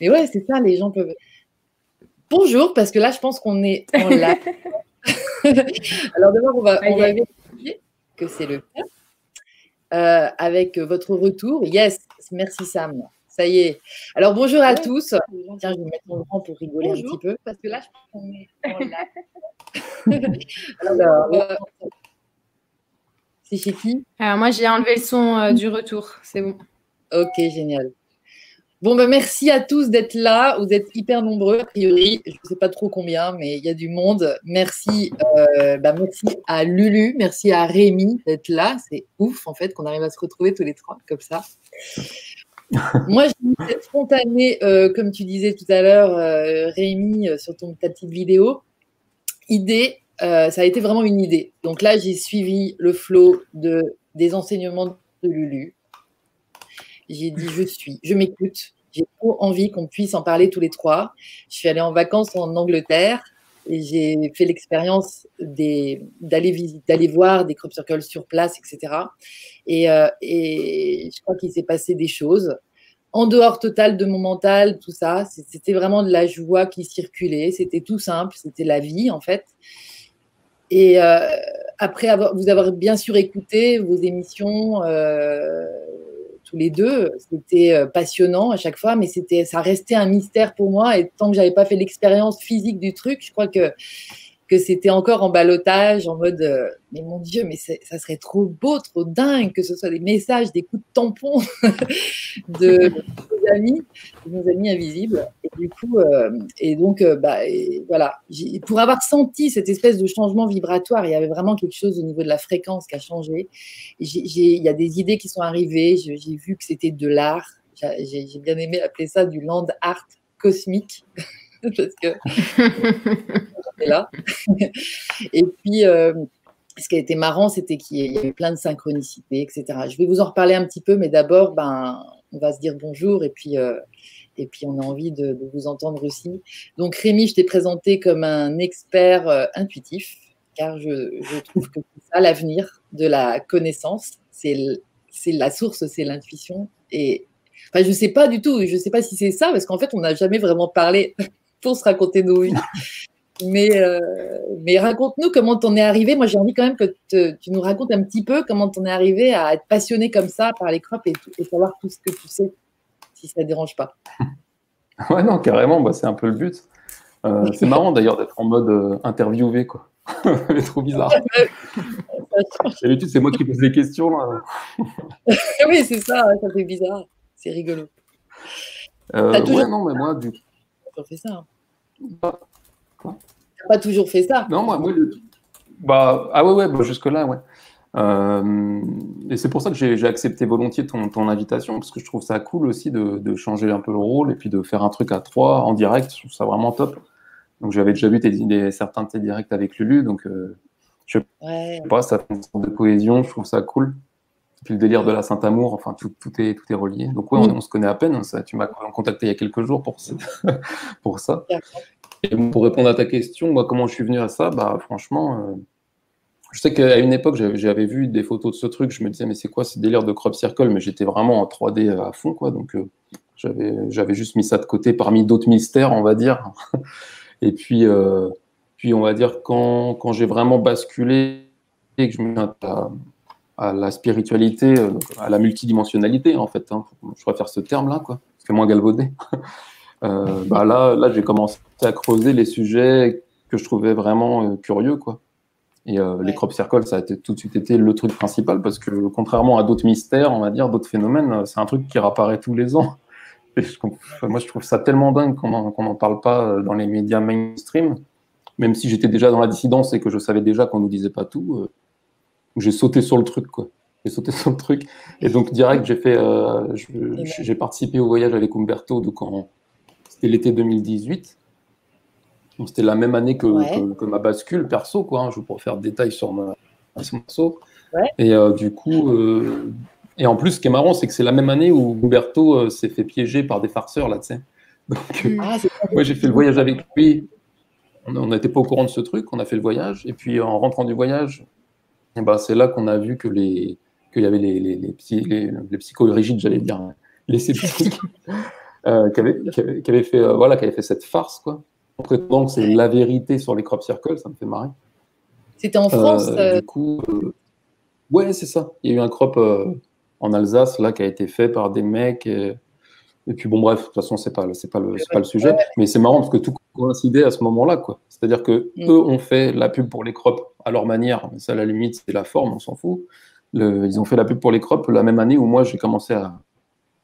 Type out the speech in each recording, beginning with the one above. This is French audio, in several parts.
Mais ouais, c'est ça, les gens peuvent. Bonjour, parce que là, je pense qu'on est en live. Alors d'abord, on va, on va vérifier que c'est le cas. Euh, avec votre retour. Yes, merci Sam. Ça y est. Alors bonjour à tous. Tiens, je vais mettre mon grand pour rigoler un petit peu. Parce que là, je pense qu'on est en live. Alors, euh, c'est chez qui? Alors moi, j'ai enlevé le son euh, du retour. C'est bon. Ok, génial. Bon, ben, merci à tous d'être là. Vous êtes hyper nombreux, a priori. Je ne sais pas trop combien, mais il y a du monde. Merci, euh, ben, merci à Lulu, merci à Rémi d'être là. C'est ouf, en fait, qu'on arrive à se retrouver tous les trois comme ça. Moi, j'ai été spontanée, euh, comme tu disais tout à l'heure, euh, Rémi, sur ta petite vidéo. Idée, ça a été vraiment une idée. Donc là, j'ai suivi le flot de, des enseignements de Lulu. J'ai dit, je suis, je m'écoute. J'ai trop envie qu'on puisse en parler tous les trois. Je suis allée en vacances en Angleterre et j'ai fait l'expérience d'aller voir des crop circles sur place, etc. Et, euh, et je crois qu'il s'est passé des choses en dehors total de mon mental, tout ça. C'était vraiment de la joie qui circulait. C'était tout simple. C'était la vie, en fait. Et euh, après vous avoir bien sûr écouté vos émissions, euh, tous les deux. C'était euh, passionnant à chaque fois, mais c'était, ça restait un mystère pour moi. Et tant que j'avais pas fait l'expérience physique du truc, je crois que que c'était encore en balotage, en mode euh, mais mon Dieu, mais ça serait trop beau, trop dingue que ce soit des messages, des coups de tampon de, nos amis, de nos amis invisibles. Et du coup, euh, et donc, euh, bah, voilà, pour avoir senti cette espèce de changement vibratoire, il y avait vraiment quelque chose au niveau de la fréquence qui a changé. Il y a des idées qui sont arrivées, j'ai vu que c'était de l'art. J'ai bien aimé appeler ça du land art cosmique. parce que là. Et puis, euh, ce qui a été marrant, c'était qu'il y avait plein de synchronicités, etc. Je vais vous en reparler un petit peu, mais d'abord, ben, on va se dire bonjour et puis, euh, et puis on a envie de, vous entendre aussi. Donc, Rémi, je t'ai présenté comme un expert euh, intuitif, car je, trouve que c'est ça l'avenir de la connaissance. C'est la source, c'est l'intuition. Et je ne sais pas du tout, je ne sais pas si c'est ça, parce qu'en fait, on n'a jamais vraiment parlé pour se raconter nos vies. Mais, euh, mais raconte-nous comment t'en es arrivé. Moi, j'ai envie quand même que tu nous racontes un petit peu comment t'en es arrivé à être passionné comme ça par les crops et, et, savoir tout ce que tu sais, si ça ne dérange pas. Ouais, non, carrément, bah, c'est un peu le but. Euh, c'est marrant d'ailleurs d'être en mode euh, interviewé, quoi. c'est trop bizarre. D'habitude, c'est moi qui pose les questions. Là. oui, c'est ça, ça fait bizarre. C'est rigolo. Euh, toujours... Ouais, non, mais moi, du coup fait ça. Bah, pas toujours fait ça. Non, moi, moi bah, ah ouais, ouais, bah, jusque-là, ouais. Euh, et c'est pour ça que j'ai accepté volontiers ton, ton, invitation, parce que je trouve ça cool aussi de, de, changer un peu le rôle et puis de faire un truc à trois en direct. Je trouve ça vraiment top. Donc j'avais déjà vu tes, certains de tes directs avec Lulu, donc euh, je sais pas, ça fait une sorte de cohésion, je trouve ça cool. Puis le délire de la Saint-Amour, enfin tout, tout, est, tout est relié. Donc ouais, on, se connaît à peine. Ça, tu m'as contacté il y a quelques jours pour, pour ça. Et pour répondre à ta question, moi, comment je suis venu à ça? Bah franchement, euh, je sais qu'à une époque, j'avais vu des photos de ce truc. Je me disais, mais c'est quoi ce délire de crop circle? Mais j'étais vraiment en 3D à fond, quoi. Donc euh, j'avais juste mis ça de côté parmi d'autres mystères, on va dire. Et puis, euh, puis on va dire quand, quand j'ai vraiment basculé et que je me à, à la spiritualité, euh, à la multidimensionnalité, en fait. Hein. Je préfère ce terme-là, quoi. C'est moins galvaudé. euh, bah là, là j'ai commencé à creuser les sujets que je trouvais vraiment euh, curieux, quoi. Et euh, les crop circles, ça a été, tout de suite été le truc principal parce que, contrairement à d'autres mystères, on va dire, d'autres phénomènes, c'est un truc qui réapparaît tous les ans. moi, je trouve ça tellement dingue qu'on n'en parle pas dans les médias mainstream. Même si j'étais déjà dans la dissidence et que je savais déjà qu'on nous disait pas tout, j'ai sauté sur le truc, quoi. J'ai sauté sur le truc. Et donc, direct, j'ai fait, euh, j'ai participé au voyage avec Umberto, donc c'était l'été 2018. C'était la même année que, que, ma bascule perso, quoi. Hein. Je vous faire des détails sur ma, morceau. Et euh, du coup, euh, et en plus, ce qui est marrant, c'est que c'est la même année où Umberto s'est fait piéger par des farceurs, là, tu sais. Donc, ah, j'ai fait le voyage avec lui. On n'était pas au courant de ce truc, on a fait le voyage. Et puis, en rentrant du voyage, ben, c'est là qu'on a vu que les qu'il y avait les, les, les, les, les psycho-rigides, j'allais dire, les sceptiques. euh, qui, avait, fait, voilà, qui avait fait cette farce, quoi. En prétendant que c'est la vérité sur les crop circles, ça me fait marrer. C'était en France Du coup, ouais, c'est ça. Il y a eu un crop en Alsace, là, qui a été fait par des mecs. Et, puis, bon, bref, de toute façon, c'est pas, c'est pas, le, pas le sujet. Mais c'est marrant parce que tout coïncidait à ce moment-là, quoi. C'est-à-dire que mm. eux ont fait la pub pour les crops à leur manière. Mais ça, à la limite, c'est la forme, on s'en fout. ils ont fait la pub pour les crops la même année où moi, j'ai commencé à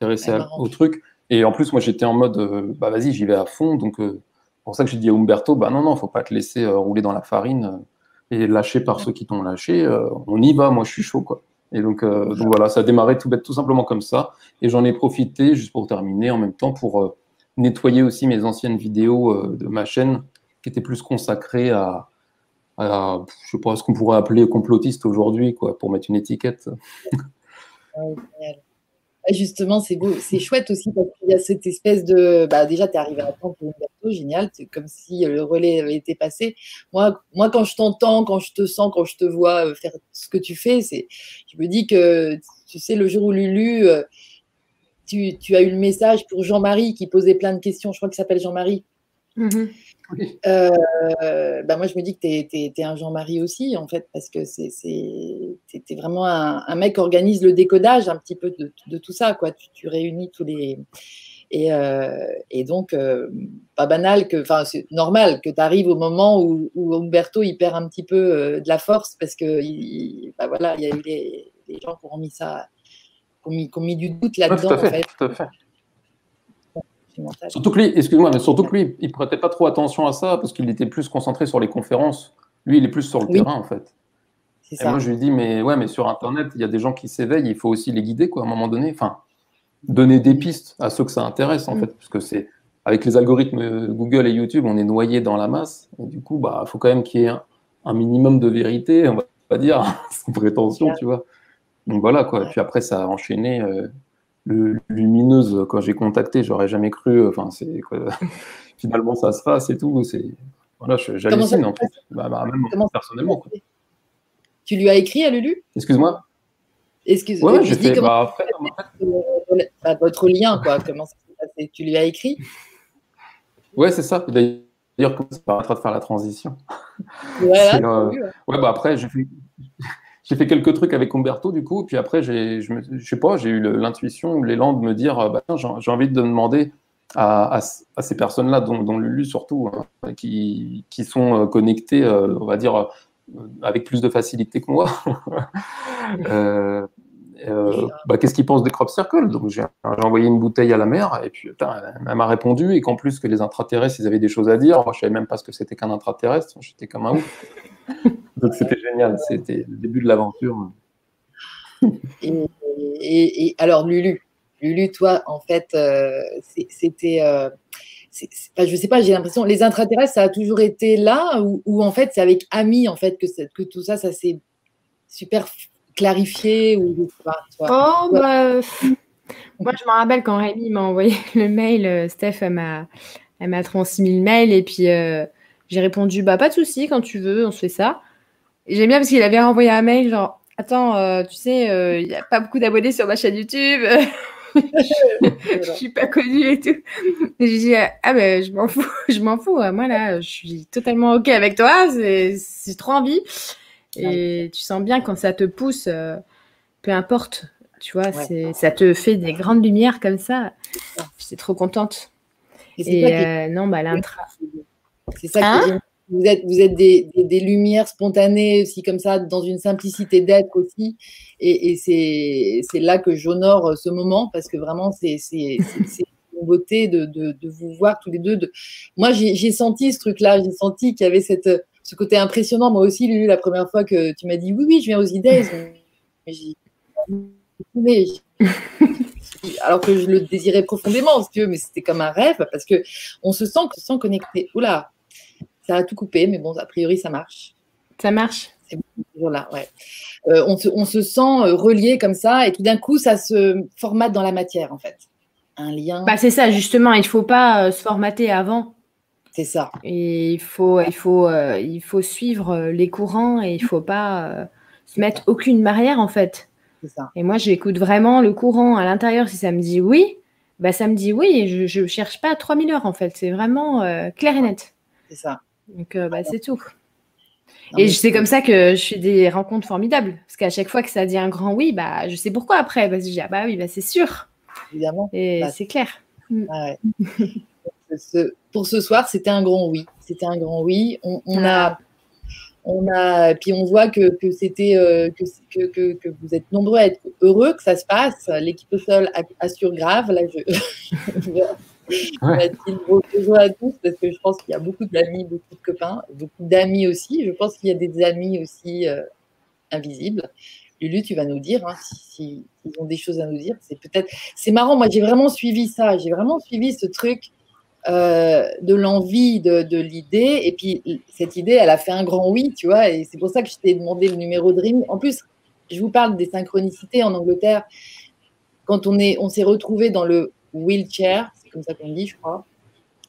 m'intéresser au truc. Et en plus, moi, j'étais en mode, euh, bah vas-y, j'y vais à fond. Donc, euh, pour ça que j'ai dit à Umberto, bah non, non, faut pas te laisser euh, rouler dans la farine et lâcher par ceux qui t'ont lâché. on y va, moi, je suis chaud, quoi. Et donc, donc voilà, ça a démarré tout bête, tout simplement comme ça. Et j'en ai profité, juste pour terminer, en même temps, pour nettoyer aussi mes anciennes vidéos de ma chaîne, qui étaient plus consacrées à, à je sais pas ce qu'on pourrait appeler complotiste aujourd'hui, quoi, pour mettre une étiquette. Justement, c'est beau, c'est chouette aussi parce qu'il y a cette espèce de. Bah, déjà, tu es arrivé à temps pour Umberto, génial, c'est comme si le relais avait été passé. Moi, moi quand je t'entends, quand je te sens, quand je te vois euh, faire ce que tu fais, c'est, je me dis que, tu sais, le jour où Lulu, euh, tu, tu as eu le message pour Jean-Marie qui posait plein de questions, je crois qu'il s'appelle Jean-Marie. Euh, bah moi, je me dis que tu es, un Jean-Marie aussi, en fait, parce que c'est es vraiment un, mec qui organise le décodage un petit peu de, tout ça. Quoi. Tu, réunis tous les. Et, euh, et donc, euh, pas banal, que, enfin, c'est normal que tu arrives au moment où, où, Umberto il perd un petit peu de la force parce que il, bah voilà, il y a eu les, gens qui ont mis ça, qui ont mis, du doute là-dedans. en fait. Tout à fait. Surtout que lui, excuse-moi, mais surtout que lui, il prêtait pas trop attention à ça parce qu'il était plus concentré sur les conférences. Lui, il est plus sur le terrain en fait. Et moi, je lui dis, mais ouais, mais sur Internet, il y a des gens qui s'éveillent, il faut aussi les guider, quoi, à un moment donné. Enfin, donner des pistes à ceux que ça intéresse, en mm. fait, parce que c'est avec les algorithmes Google et YouTube, on est noyé dans la masse. Et du coup, bah, faut quand même qu'il y ait un, minimum de vérité, on va pas dire, sans prétention, tu vois. Donc voilà, quoi. Puis après, ça a enchaîné. Euh, lumineuse, quand j'ai contacté, j'aurais jamais cru. Enfin, c'est finalement ça se passe et tout. C'est voilà, j'hallucine en fait. Bah, bah, même personnellement. Tu lui as écrit à Lulu Excuse-moi. Excuse-moi. Ouais, fait. Bah, bah, votre lien, quoi. Comment ça s'est passé Tu lui as écrit Ouais, c'est ça. D'ailleurs, ça permettra de faire la transition. Ouais, euh, ouais. bah après, j'ai fait j'ai fait quelques trucs avec Umberto du coup, puis après, j'ai, je, je sais pas, j'ai eu l'intuition ou l'élan de me dire, bah, j'ai envie de demander à, à, ces personnes-là, dont, dont, Lulu surtout, hein, qui, qui, sont euh, connectées, euh, on va dire, euh, avec plus de facilité que moi. euh, bah, qu'est-ce qu'ils pensent des crop circles? Donc j'ai envoyé une bouteille à la mer et puis elle m'a répondu et qu'en plus que les intraterrestres ils avaient des choses à dire. Moi je savais même pas ce que c'était qu'un intraterrestre. J'étais comme un ouf. Donc c'était génial, c'était le début de l'aventure. Et, alors Lulu, Lulu, toi, en fait, euh, c'était, euh, je sais pas, j'ai l'impression, les intraterrestres, ça a toujours été là, ou, en fait, c'est avec Ami, en fait, que, que tout ça, ça s'est super clarifié ou pas, Oh, bah, moi, je me rappelle quand Rémi m'a envoyé le mail, euh, Steph, elle m'a, elle m'a transmis le mail et puis j'ai répondu, bah, pas de souci, quand tu veux, on se fait ça. J'aime bien parce qu'il avait renvoyé un mail genre Attends, euh, tu sais, euh, il n'y a pas beaucoup d'abonnés sur ma chaîne YouTube. je suis pas connue et tout. j'ai dit ah ben je m'en fous, je m'en fous. Moi là, je suis totalement ok avec toi. C'est trop envie. Et tu sens bien quand ça te pousse, euh, peu importe, tu vois, c'est ça te fait des grandes lumières comme ça. J'étais trop contente. Et, non, bah l'intra. C'est ça hein? Vous êtes, vous êtes des, des, lumières spontanées aussi comme ça, dans une simplicité d'être aussi. Et, et c'est là que j'honore euh, ce moment parce que vraiment, c'est une beauté de, de, de, vous voir tous les deux. De... Moi, j'ai senti ce truc-là, j'ai senti qu'il y avait cette, ce côté impressionnant. Moi aussi, Lulu, la première fois que tu m'as dit oui, oui, je viens aux idées, alors que je le désirais profondément, si tu mais c'était comme un rêve parce que on se sent, on se sent connecté. Oula, ça a tout coupé, mais bon, a priori, ça marche. Ça marche. C'est toujours là, ouais. Euh, on, se, on, se, sent euh, relié comme ça, et tout d'un coup, ça se formate dans la matière, en fait. Un lien. Bah, c'est ça, justement. Il ne faut pas euh, se formater avant. C'est ça. Et il faut, il faut, il faut suivre les courants et il ne faut pas se mettre aucune barrière, en fait. Ça. Et moi, j'écoute vraiment le courant à l'intérieur si ça me dit oui. bah, ça me dit oui, je ne cherche pas à 3000 heures en fait. C'est vraiment clair et net. C'est ça. Donc, bah, c'est tout. et c'est comme ça que je fais des rencontres formidables. Parce qu'à chaque fois que ça dit un grand oui, bah, je sais pourquoi après. Parce que je dis, ah bah oui, bah, c'est sûr. Évidemment. Et bah, c'est clair. Mm. Ah pour ce soir, c'était un grand oui. C'était un grand oui. On, a, ah. on a, puis on voit que, que c'était, euh, que, que, que, vous êtes nombreux à être heureux que ça se passe. L'équipe seule assure grave. Là, je, Bonjour à tous parce que je pense qu'il y a beaucoup d'amis, beaucoup de copains, beaucoup d'amis aussi. Je pense qu'il y a des amis aussi euh, invisibles. Lulu, tu vas nous dire hein, si, ont des choses à nous dire. C'est peut-être, c'est marrant. Moi, j'ai vraiment suivi ça. J'ai vraiment suivi ce truc euh, de l'envie, de, l'idée. Et puis cette idée, elle a fait un grand oui, tu vois. Et c'est pour ça que je t'ai demandé le numéro de Dream. En plus, je vous parle des synchronicités en Angleterre. Quand on est, on s'est retrouvé dans le wheelchair, comme ça qu'on dit, je crois.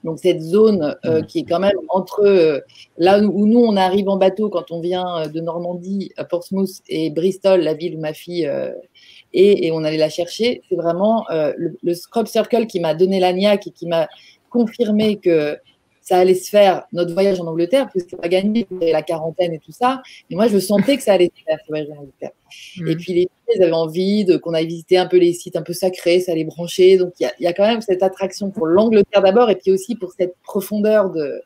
Donc cette zone euh, qui est quand même entre euh, là où nous on arrive en bateau quand on vient euh, de Normandie à Portsmouth et Bristol, la ville où ma fille est, et on allait la chercher, c'est vraiment le, le Scrub Circle qui m'a donné la niaque et qui m'a confirmé que ça allait se faire, notre voyage en Angleterre, parce que c'est pas gagné, la quarantaine et tout ça. Mais moi, je sentais que ça allait se faire, ce voyage en Angleterre. Et mm. puis, les filles, avaient envie de, qu'on aille visiter un peu les sites un peu sacrés, ça les brancher. Donc, il y, y a, quand même cette attraction pour l'Angleterre d'abord, et puis aussi pour cette profondeur de.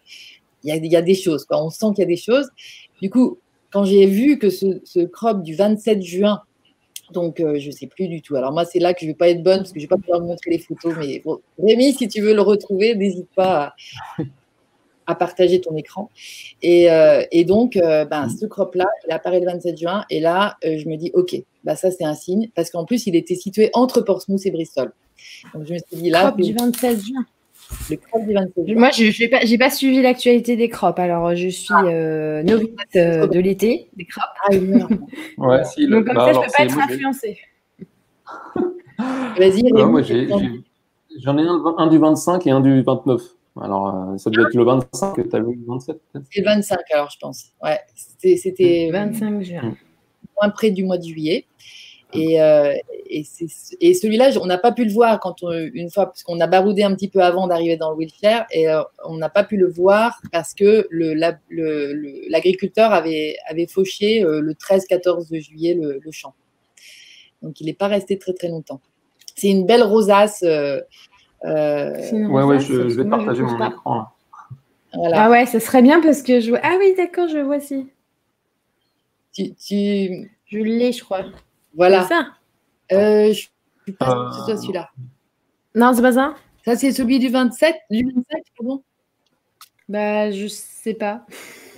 Il y a, y a, des choses, quoi. On sent qu'il y a des choses. Du coup, quand j'ai vu que ce, ce crop du 27 juin, donc, euh, je ne sais plus du tout. Alors, moi, c'est là que je ne vais pas être bonne parce que je ne vais pas pouvoir vous montrer les photos. Mais bon, Rémi, si tu veux le retrouver, n'hésite pas à, à partager ton écran. Et, euh, et donc, euh, ben, ce crop-là, il apparaît le 27 juin. Et là, euh, je me dis, OK, bah, ça, c'est un signe. Parce qu'en plus, il était situé entre Portsmouth et Bristol. Donc, je me suis dit, là. Crop du 27 juin. Le crop du 27 juin. Moi, je n'ai pas, pas, suivi l'actualité des crops. Alors, je suis ah. novice de l'été, des crops. Ah, ouais, si, Donc, comme bah, ça, je ne peux pas être influencée. Vas-y, J'en ai, ai un, un, du 25 et un du 29. Alors, euh, ça devait être le 25 que tu as vu, le 27 peut-être? C'est le 25 alors, je pense. Ouais, c'était 25 juin. Moins près du mois de juillet. Et, euh, et, et celui-là, on n'a pas pu le voir quand on, une fois, parce qu'on a baroudé un petit peu avant d'arriver dans le wheelchair, et euh, on n'a pas pu le voir parce que l'agriculteur le, avait, avait fauché le 13-14 juillet le, le, champ. Donc, il n'est pas resté très très longtemps. C'est une belle rosace euh, ouais, ouais, je, vais partager mon écran. Ah ouais, ça serait bien parce que je vois. Ah oui, d'accord, je vois si. Tu, tu... Je l'ai, je crois. Voilà. C'est ça euh, Je suis pas euh... c'est toi celui-là. Non, c'est pas ça Ça, c'est celui du 27 Du 27, pardon Bah, je sais pas.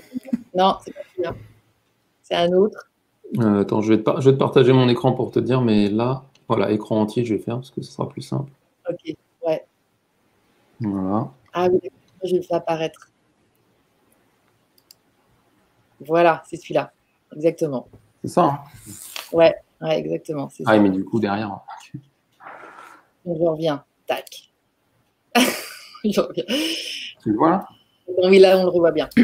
non, c'est pas celui-là. C'est un autre. Euh, attends, je vais, te je vais te partager mon écran pour te dire, mais là, voilà, écran entier, je vais faire parce que ce sera plus simple. Ok. Voilà. Ah oui, je vais le faire apparaître. Voilà, c'est celui-là. Exactement. C'est ça hein ouais, ouais, exactement. Ah, ça. mais du coup, derrière. On revient. Tac. je reviens. Tu le vois là? Oui, là, on le revoit bien.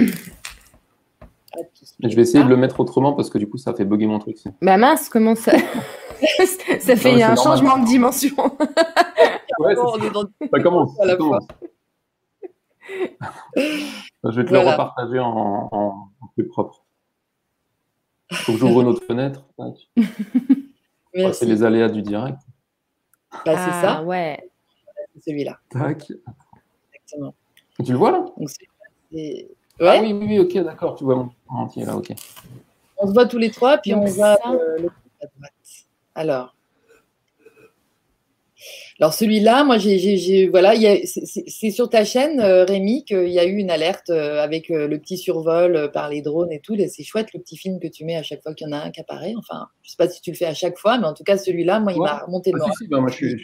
Je vais essayer de le mettre autrement parce que du coup, ça fait bugger mon truc. Bah mince, comment ça Ça fait un changement de dimension. Ouais, ça commence. Ça commence. Je vais te le repartager en, plus propre. Il faut que j'ouvre notre fenêtre. C'est les aléas du direct. Bah, c'est ça. Ah, ouais. C'est celui-là. Tac. Exactement. Tu le vois là? Ouais. Ah oui, oui, oui, ok, d'accord. Tu vois mon entier là, ok. On se voit tous les trois, puis on voit euh, le à droite. Alors. Alors celui-là, moi, j'ai, voilà, c'est sur ta chaîne, euh, Rémi, qu'il y a eu une alerte euh, avec euh, le petit survol par les drones et tout. C'est chouette le petit film que tu mets à chaque fois qu'il y en a un qui apparaît. Enfin, je sais pas si tu le fais à chaque fois, mais en tout cas celui-là, moi, il m'a remonté le ah, bah, moi, je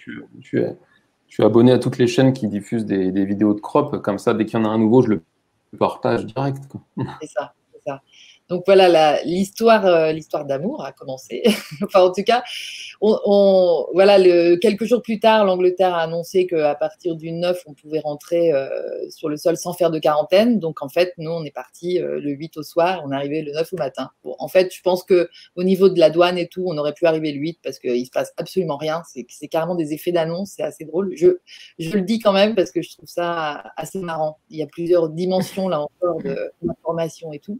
suis, abonné à toutes les chaînes qui diffusent des, vidéos de crop. Comme ça, dès qu'il y en a un nouveau, je le partage direct. C'est ça, c'est ça. Donc voilà, l'histoire, euh, l'histoire d'amour a commencé. enfin, en tout cas, on, voilà, le, quelques jours plus tard, l'Angleterre a annoncé qu'à partir du 9, on pouvait rentrer euh, sur le sol sans faire de quarantaine. Donc en fait, nous, on est parti euh, le 8 au soir, on est arrivé le 9 au matin. Bon, en fait, je pense que au niveau de la douane et tout, on aurait pu arriver le 8 parce qu'il se passe absolument rien. C'est, carrément des effets d'annonce, c'est assez drôle. Je, je le dis quand même parce que je trouve ça assez marrant. Il y a plusieurs dimensions là encore de l'information et tout.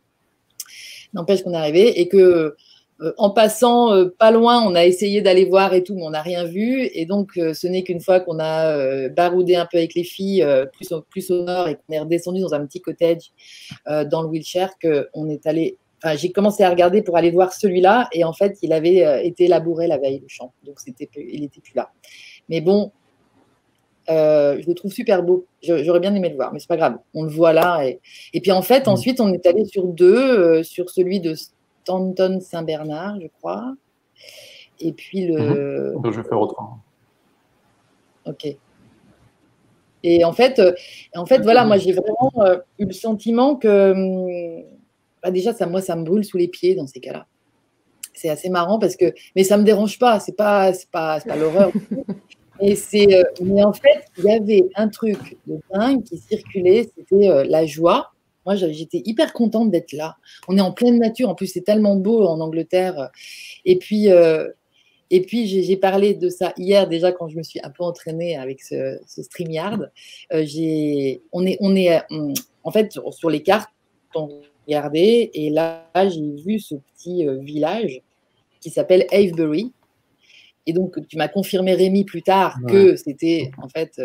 N'empêche qu'on est arrivé et que euh, en passant euh, pas loin, on a essayé d'aller voir et tout, mais on n'a rien vu. Et donc, euh, ce n'est qu'une fois qu'on a baroudé un peu avec les filles, plus, au, plus au nord, et qu'on est redescendu dans un petit cottage dans le Wiltshire, qu'on est allé. Enfin, j'ai commencé à regarder pour aller voir celui-là, et en fait, il avait été labouré la veille, le champ. Donc, c'était, il n'était plus là. Mais bon, je le trouve super beau. J'aurais bien aimé le voir, mais c'est pas grave. On le voit là. Et, et puis en fait, mmh. ensuite, on est allé sur deux, sur celui de Stanton Saint-Bernard, je crois. Et puis le. Mmh. Je vais faire autre. Hein. Ok. Et en fait, euh, en fait voilà, moi j'ai vraiment euh, eu le sentiment que. Hum, bah déjà, ça, moi, ça me brûle sous les pieds dans ces cas-là. C'est assez marrant parce que. Mais ça ne me dérange pas, c'est pas, pas, pas l'horreur. Et c'est, euh, mais en fait, il y avait un truc de dingue qui circulait, c'était la joie moi, j'étais hyper contente d'être là. On est en pleine nature. En plus, c'est tellement beau en Angleterre. Et puis, euh, et puis j'ai parlé de ça hier déjà quand je me suis un peu entraînée avec ce, ce StreamYard. Euh, on est, on est en fait sur, les cartes, on regardait et là j'ai vu ce petit euh, village qui s'appelle Avebury. Et donc tu m'as confirmé Rémi plus tard que c'était en fait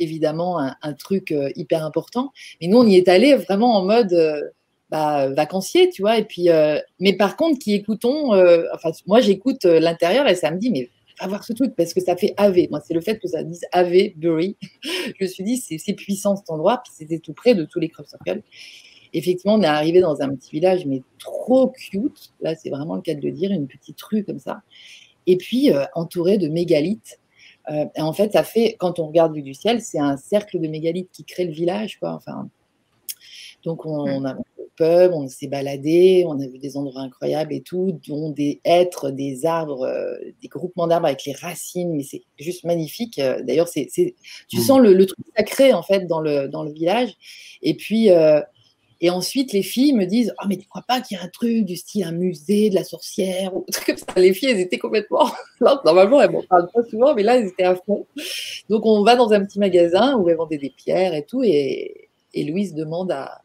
évidemment un, truc euh, hyper important. Mais nous, on y est allé vraiment en mode euh, bah, vacancier, tu vois. Et puis, euh, mais par contre, qui écoutons, enfin, moi, j'écoute l'intérieur et ça me dit, mais va voir ce truc parce que ça fait AV. Moi, c'est le fait que ça dise AV Bury. je me suis dit, c'est puissant cet endroit. Puis c'était tout près de tous les crop circles. Effectivement, on est arrivé dans un petit village, mais trop cute. Là, c'est vraiment le cas de le dire, une petite rue comme ça. Et puis, entouré de mégalithes euh, et en fait, ça fait, quand on regarde du ciel, c'est un cercle de mégalithes qui crée le village. Quoi. Enfin, donc, on, a le pub, on s'est baladé, on a vu des endroits incroyables et tout, dont des êtres, des arbres, euh, des groupements d'arbres avec les racines, mais c'est juste magnifique. Euh, d'ailleurs, c'est, tu mmh. sens le, truc sacré, en fait, dans le, dans le village. Et puis, et ensuite, les filles me disent Oh, mais tu crois pas qu'il y a un truc du style un musée de la sorcière ou truc comme ça Les filles, elles étaient complètement. normalement, elles m'en parlent pas souvent, mais là, elles étaient à fond. Donc, on va dans un petit magasin où elles vendaient des pierres et tout. Et, Louise demande à,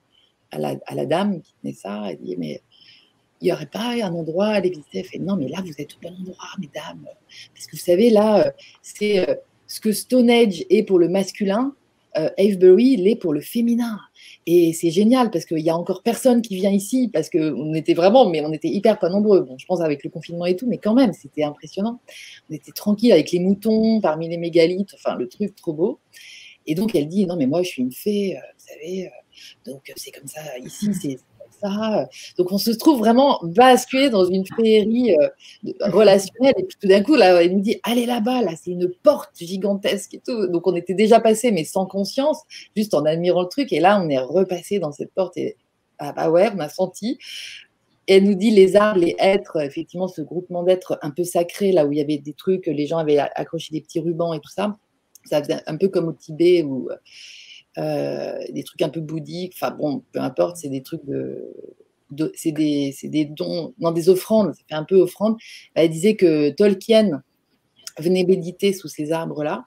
la, dame qui tenait ça Elle dit Mais il n'y aurait pas un endroit à aller visiter? Elle fait Non, mais là, vous êtes au bon endroit, mesdames. Parce que vous savez, là, c'est euh, ce que Stonehenge est pour le masculin. Euh, Avebury l'est pour le féminin. Et c'est génial parce qu'il y a encore personne qui vient ici parce qu'on était vraiment, mais on était hyper pas nombreux. Bon, je pense avec le confinement et tout, mais quand même, c'était impressionnant. On était tranquille avec les moutons parmi les mégalithes, enfin le truc trop beau. Et donc elle dit non mais moi je suis une fée, euh, vous savez, euh, donc c'est comme ça ici, c'est ça. Donc on se trouve vraiment basculé dans une féerie euh, relationnelle. Et puis tout d'un coup, là, elle nous dit allez là-bas, là, c'est une porte gigantesque et tout. Donc on était déjà passé, mais sans conscience, juste en admirant le truc. Et là, on est repassé dans cette porte et ah bah ouais, on a senti. Elle nous dit les arbres, les êtres, effectivement, ce groupement d'êtres un peu sacré, là où il y avait des trucs, les gens avaient accroché des petits rubans et tout ça. Ça faisait un peu comme au Tibet où euh, des trucs un peu bouddhiques, enfin bon, peu importe, c'est des trucs de, c'est des, dons, non des offrandes, ça un peu offrande. Elle disait que Tolkien venait méditer sous ces arbres-là.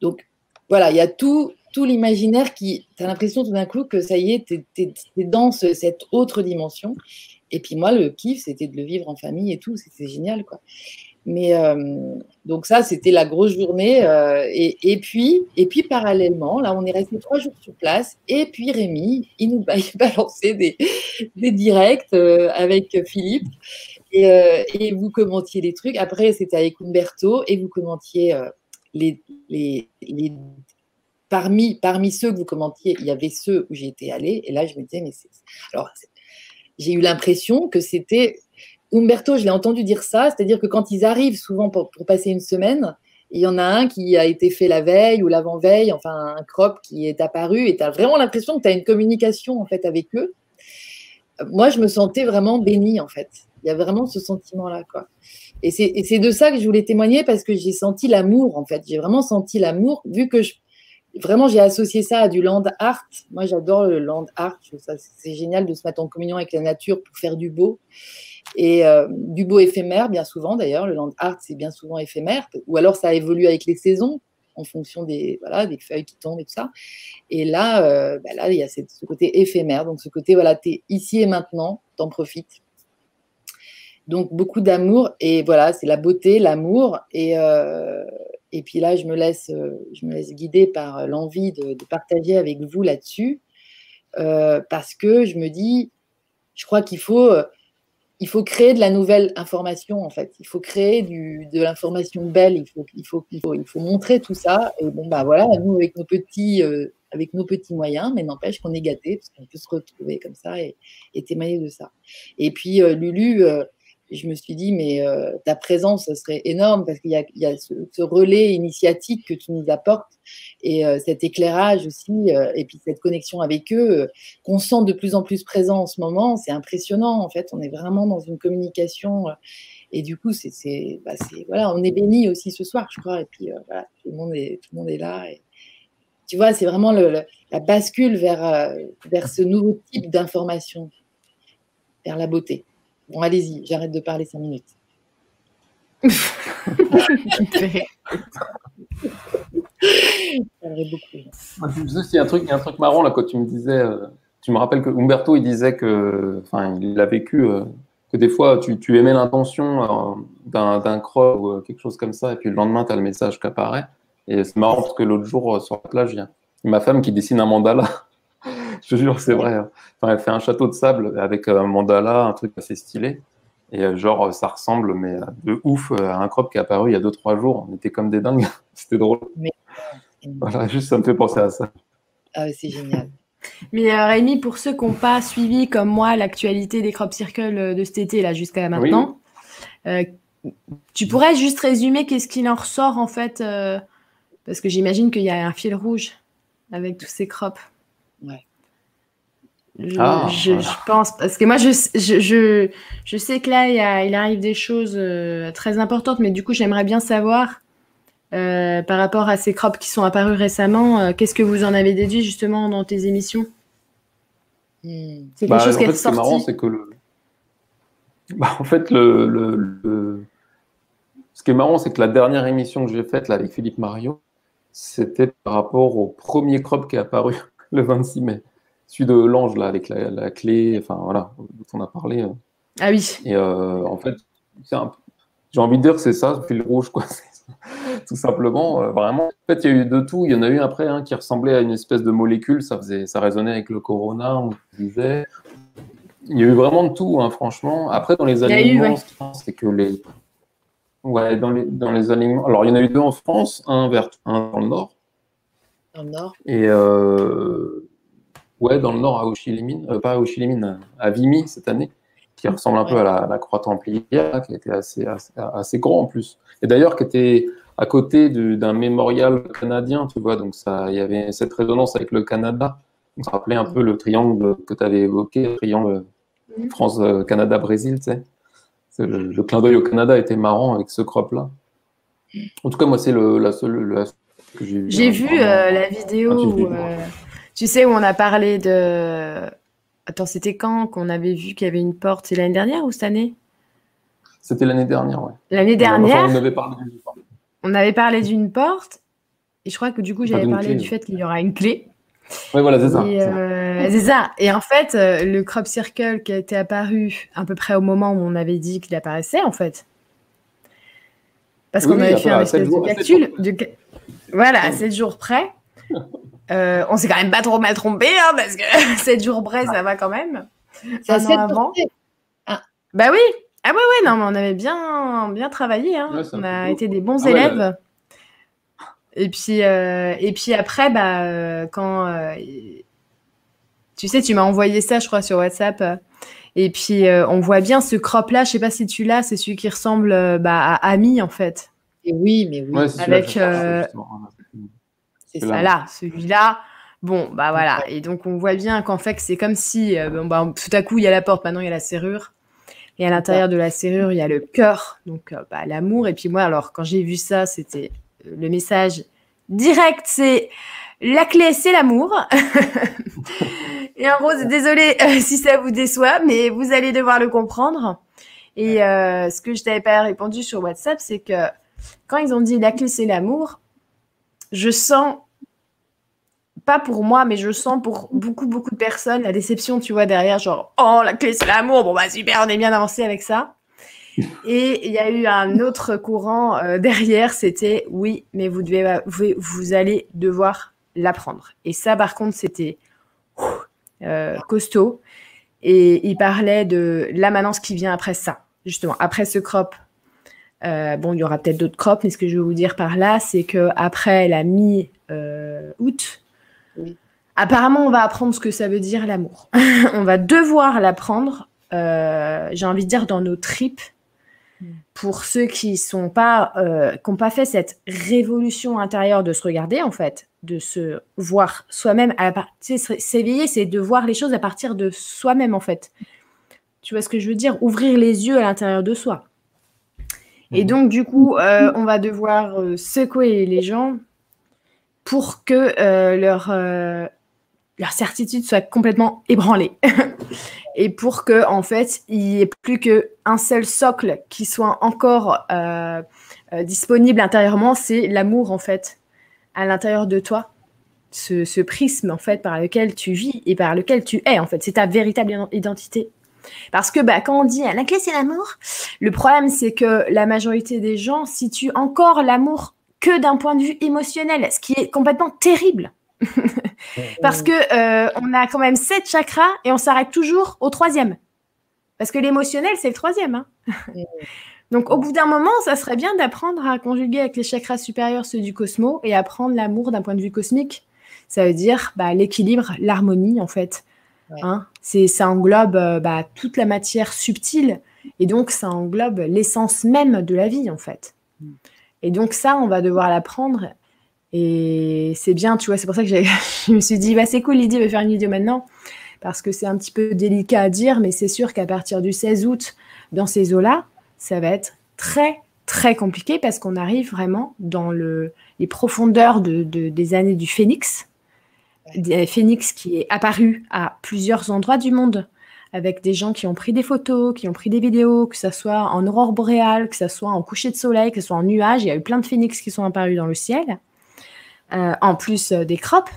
Donc voilà, il y a tout, tout l'imaginaire qui, tu as l'impression tout d'un coup que ça y est, tu es, dans cette autre dimension. Et puis moi, le kiff, c'était de le vivre en famille et tout, c'était génial, quoi. Mais euh, donc ça, c'était la grosse journée. Euh, et, puis, et puis parallèlement, là, on est resté trois jours sur place. Et puis Rémi, il nous balançait des, directs euh, avec Philippe. Et, vous commentiez les trucs. Après, c'était avec Umberto et vous commentiez les, les, les, parmi, parmi ceux que vous commentiez, il y avait ceux où j'étais allée. Et là, je me disais, mais c'est. Alors, j'ai eu l'impression que c'était Umberto, je l'ai entendu dire ça, c'est-à-dire que quand ils arrivent souvent pour, passer une semaine, il y en a un qui a été fait la veille ou l'avant-veille, enfin un crop qui est apparu, et tu as vraiment l'impression que tu as une communication en fait avec eux. moi, je me sentais vraiment bénie, en fait. Il y a vraiment ce sentiment-là, quoi. Et c'est de ça que je voulais témoigner parce que j'ai senti l'amour, en fait. J'ai vraiment senti l'amour, vu que je, vraiment, j'ai associé ça à du land art. Moi, j'adore le land art. C'est génial de se mettre en communion avec la nature pour faire du beau. Et euh, du beau éphémère, bien souvent d'ailleurs. Le land art, c'est bien souvent éphémère. Ou alors, ça évolue avec les saisons en fonction des, voilà, des feuilles qui tombent et tout ça. Et là, euh, bah là il y a ce côté éphémère. Donc, ce côté, voilà, tu es ici et maintenant, t'en profites. Donc, beaucoup d'amour. Et voilà, c'est la beauté, l'amour. Et, euh, et puis là, je me laisse, je me laisse guider par l'envie de, partager avec vous là-dessus. Euh, parce que je me dis, je crois qu'il faut il faut créer de la nouvelle information, en fait. Il faut créer de l'information belle. Il faut, il, faut, il, faut, il faut montrer tout ça. Et bon, bah voilà, nous, avec nos petits, euh, avec nos petits moyens, mais n'empêche qu'on est gâtés, parce qu'on peut se retrouver comme ça et, et témoigner de ça. Et puis, euh, Lulu, euh, je me suis dit, mais euh, ta présence, ce serait énorme parce qu'il y a, ce, relais initiatique que tu nous apportes et euh, cet éclairage aussi, euh, et puis cette connexion avec eux, qu'on sent de plus en plus présent en ce moment. C'est impressionnant, en fait. On est vraiment dans une communication. et du coup, c'est, bah, voilà, on est béni aussi ce soir, je crois. Et puis, tout le monde est, tout le monde est là. Et, tu vois, c'est vraiment la bascule vers, vers ce nouveau type d'information, vers la beauté. Bon, allez-y, j'arrête de parler cinq minutes. il y a un truc, un truc marrant là quand tu me disais, euh, tu me rappelles que Umberto il disait que, enfin, il a vécu euh, que des fois tu, tu aimais l'intention euh, d'un crop ou quelque chose comme ça, et puis le lendemain tu as le message qui apparaît. Et c'est marrant parce que l'autre jour sur la plage, il y a ma femme qui dessine un mandala je te jure, c'est vrai. Hein. Enfin, elle fait un château de sable avec un mandala, un truc assez stylé. Et euh, genre, ça ressemble, mais euh, de ouf, euh, à un crop qui est apparu il y a 2-3 jours. On était comme des dingues. C'était drôle. Voilà, juste ça me fait penser à ça. Ah, c'est génial. Mais Rémi, pour ceux qui n'ont pas suivi comme moi l'actualité des crop circles de cet été là jusqu'à maintenant, tu pourrais juste résumer qu'est-ce qu'il en ressort en fait, parce que j'imagine qu'il y a un fil rouge avec tous ces crops. Ouais. Ah, je, pense, parce que moi, je, je, je, sais que là, il, il arrive des choses euh, très importantes, mais du coup, j'aimerais bien savoir, euh, par rapport à ces crops qui sont apparus récemment, euh, qu'est-ce que vous en avez déduit justement dans tes émissions? Hmm. C'est quelque bah, chose qui est Ce qui est marrant, c'est que le... Bah, en fait, le, le, ce qui est marrant, c'est que la dernière émission que j'ai faite là, avec Philippe Mario, c'était par rapport au premier crop qui est apparu le 26 mai celui de l'ange là avec la, clé, enfin voilà, dont on a parlé. Ah oui. Et euh, en fait, j'ai envie de dire que c'est ça, le fil rouge, quoi. tout simplement, euh, vraiment. En fait, il y a eu de tout. Il y en a eu après hein, qui ressemblait à une espèce de molécule. Ça faisait, ça résonnait avec le corona, on disait. Il y a eu vraiment de tout, hein, franchement. Après, dans les aliments, c'est que les. Ouais, dans les, dans les aliments. Alors, il y en a eu deux en France, un vers un dans le nord. Dans le nord. Et euh, Ouais, dans le nord, à Ochilimine, euh, pas à Ochilimine, à Vimy cette année, qui ressemble un peu à la, croix templière, qui était assez, assez, grand en plus. Et d'ailleurs, qui était à côté d'un mémorial canadien, tu vois, donc ça, il y avait cette résonance avec le Canada. Ça rappelait un peu le triangle que tu avais évoqué, le triangle France-Canada-Brésil, tu sais. Le, clin d'œil au Canada était marrant avec ce crop-là. En tout cas, moi, c'est la seule que j'ai vu. J'ai vu euh, la vidéo tu sais, où on a parlé de. Attends, c'était quand qu'on avait vu qu'il y avait une porte? C'est l'année dernière ou cette année? C'était l'année dernière, ouais. L'année dernière? on, avait parlé d'une porte. on avait parlé d'une porte. Et je crois que du coup, j'avais parlé du fait qu'il y aura une clé. Oui, voilà, c'est ça. Euh, c'est ça. Et en fait, euh, le crop circle qui a été apparu à peu près au moment où on avait dit qu'il apparaissait, en fait. Parce qu'on avait fait un espèce de calcul. Voilà, à 7 jours près. Euh, on s'est quand même pas trop mal trompé, hein, parce que 7 jours près, ça va quand même. Ça un avant. Ah. Bah oui. Ah ouais, ouais, non, mais on avait bien, bien travaillé. Hein. on a été des bons ah élèves. Et puis, euh, et puis après, bah, euh, quand. tu sais, tu m'as envoyé ça, je crois, sur WhatsApp. Et puis, on voit bien ce crop-là. Je sais pas si tu l'as, c'est celui qui ressemble bah, à Ami, en fait. Et oui, mais oui. Avec. C'est ça là, celui-là. Bon, bah voilà. Et donc, on voit bien qu'en fait, c'est comme si, bon, bah, tout à coup, il y a la porte, maintenant, il y a la serrure. Et à l'intérieur de la serrure, il y a le cœur, donc bah, l'amour. Et puis moi, alors, quand j'ai vu ça, c'était le message direct, c'est la clé, c'est l'amour. et en rose, désolé si ça vous déçoit, mais vous allez devoir le comprendre. Et euh, ce que je t'avais pas répondu sur WhatsApp, c'est que quand ils ont dit la clé c'est l'amour, je sens pas pour moi, mais je sens pour beaucoup beaucoup de personnes la déception, tu vois derrière, genre oh la clé c'est l'amour, bon bah super, on est bien avancé avec ça. Et il y a eu un autre courant euh, derrière, c'était oui, mais vous allez devoir l'apprendre. Et ça par contre c'était euh, costaud. Et il parlait de l'amanence qui vient après ça, justement, après ce crop. Euh, bon, il y aura peut-être d'autres crops, mais ce que je veux vous dire par là, c'est que après la mi-août, apparemment, on va apprendre ce que ça veut dire l'amour. on va devoir l'apprendre, euh, j'ai envie de dire, dans nos tripes, pour ceux qui sont pas, euh, qui n'ont pas fait cette révolution intérieure de se regarder en fait, de se voir soi-même, s'éveiller, c'est de voir les choses à partir de soi-même en fait. Tu vois ce que je veux dire? Ouvrir les yeux à l'intérieur de soi. Et mhm. donc du coup, euh, on va devoir euh, secouer les gens pour que leur leur certitude soit complètement ébranlée. et pour que en fait il n'y ait plus qu'un seul socle qui soit encore euh, euh, disponible intérieurement, c'est l'amour en fait à l'intérieur de toi, ce, prisme en fait par lequel tu vis et par lequel tu es en fait, c'est ta véritable identité. Parce que bah, quand on dit la clé c'est l'amour, le problème c'est que la majorité des gens situent encore l'amour que d'un point de vue émotionnel, ce qui est complètement terrible. Parce que euh, on a quand même sept chakras et on s'arrête toujours au troisième. Parce que l'émotionnel, c'est le troisième. Hein. Donc, au bout d'un moment, ça serait bien d'apprendre à conjuguer avec les chakras supérieurs, ceux du cosmos, et apprendre l'amour d'un point de vue cosmique. Ça veut dire bah, l'équilibre, l'harmonie, en fait. Hein c'est, ça englobe euh, bah, toute la matière subtile, et donc ça englobe l'essence même de la vie, en fait. Mm. Et donc ça, on va devoir l'apprendre et c'est bien, tu vois, c'est pour ça que je me suis dit, bah, c'est cool, Lydie veut faire une vidéo maintenant, parce que c'est un petit peu délicat à dire, mais c'est sûr qu'à partir du 16 août, dans ces eaux-là, ça va être très, très compliqué parce qu'on arrive vraiment dans le, les profondeurs de, des années du phénix, phénix qui est apparu à plusieurs endroits du monde avec des gens qui ont pris des photos, qui ont pris des vidéos, que ce soit en aurore boréale, que ce soit en coucher de soleil, que ce soit en nuage. Il y a eu plein de phénix qui sont apparus dans le ciel. Euh, en plus euh, des crops.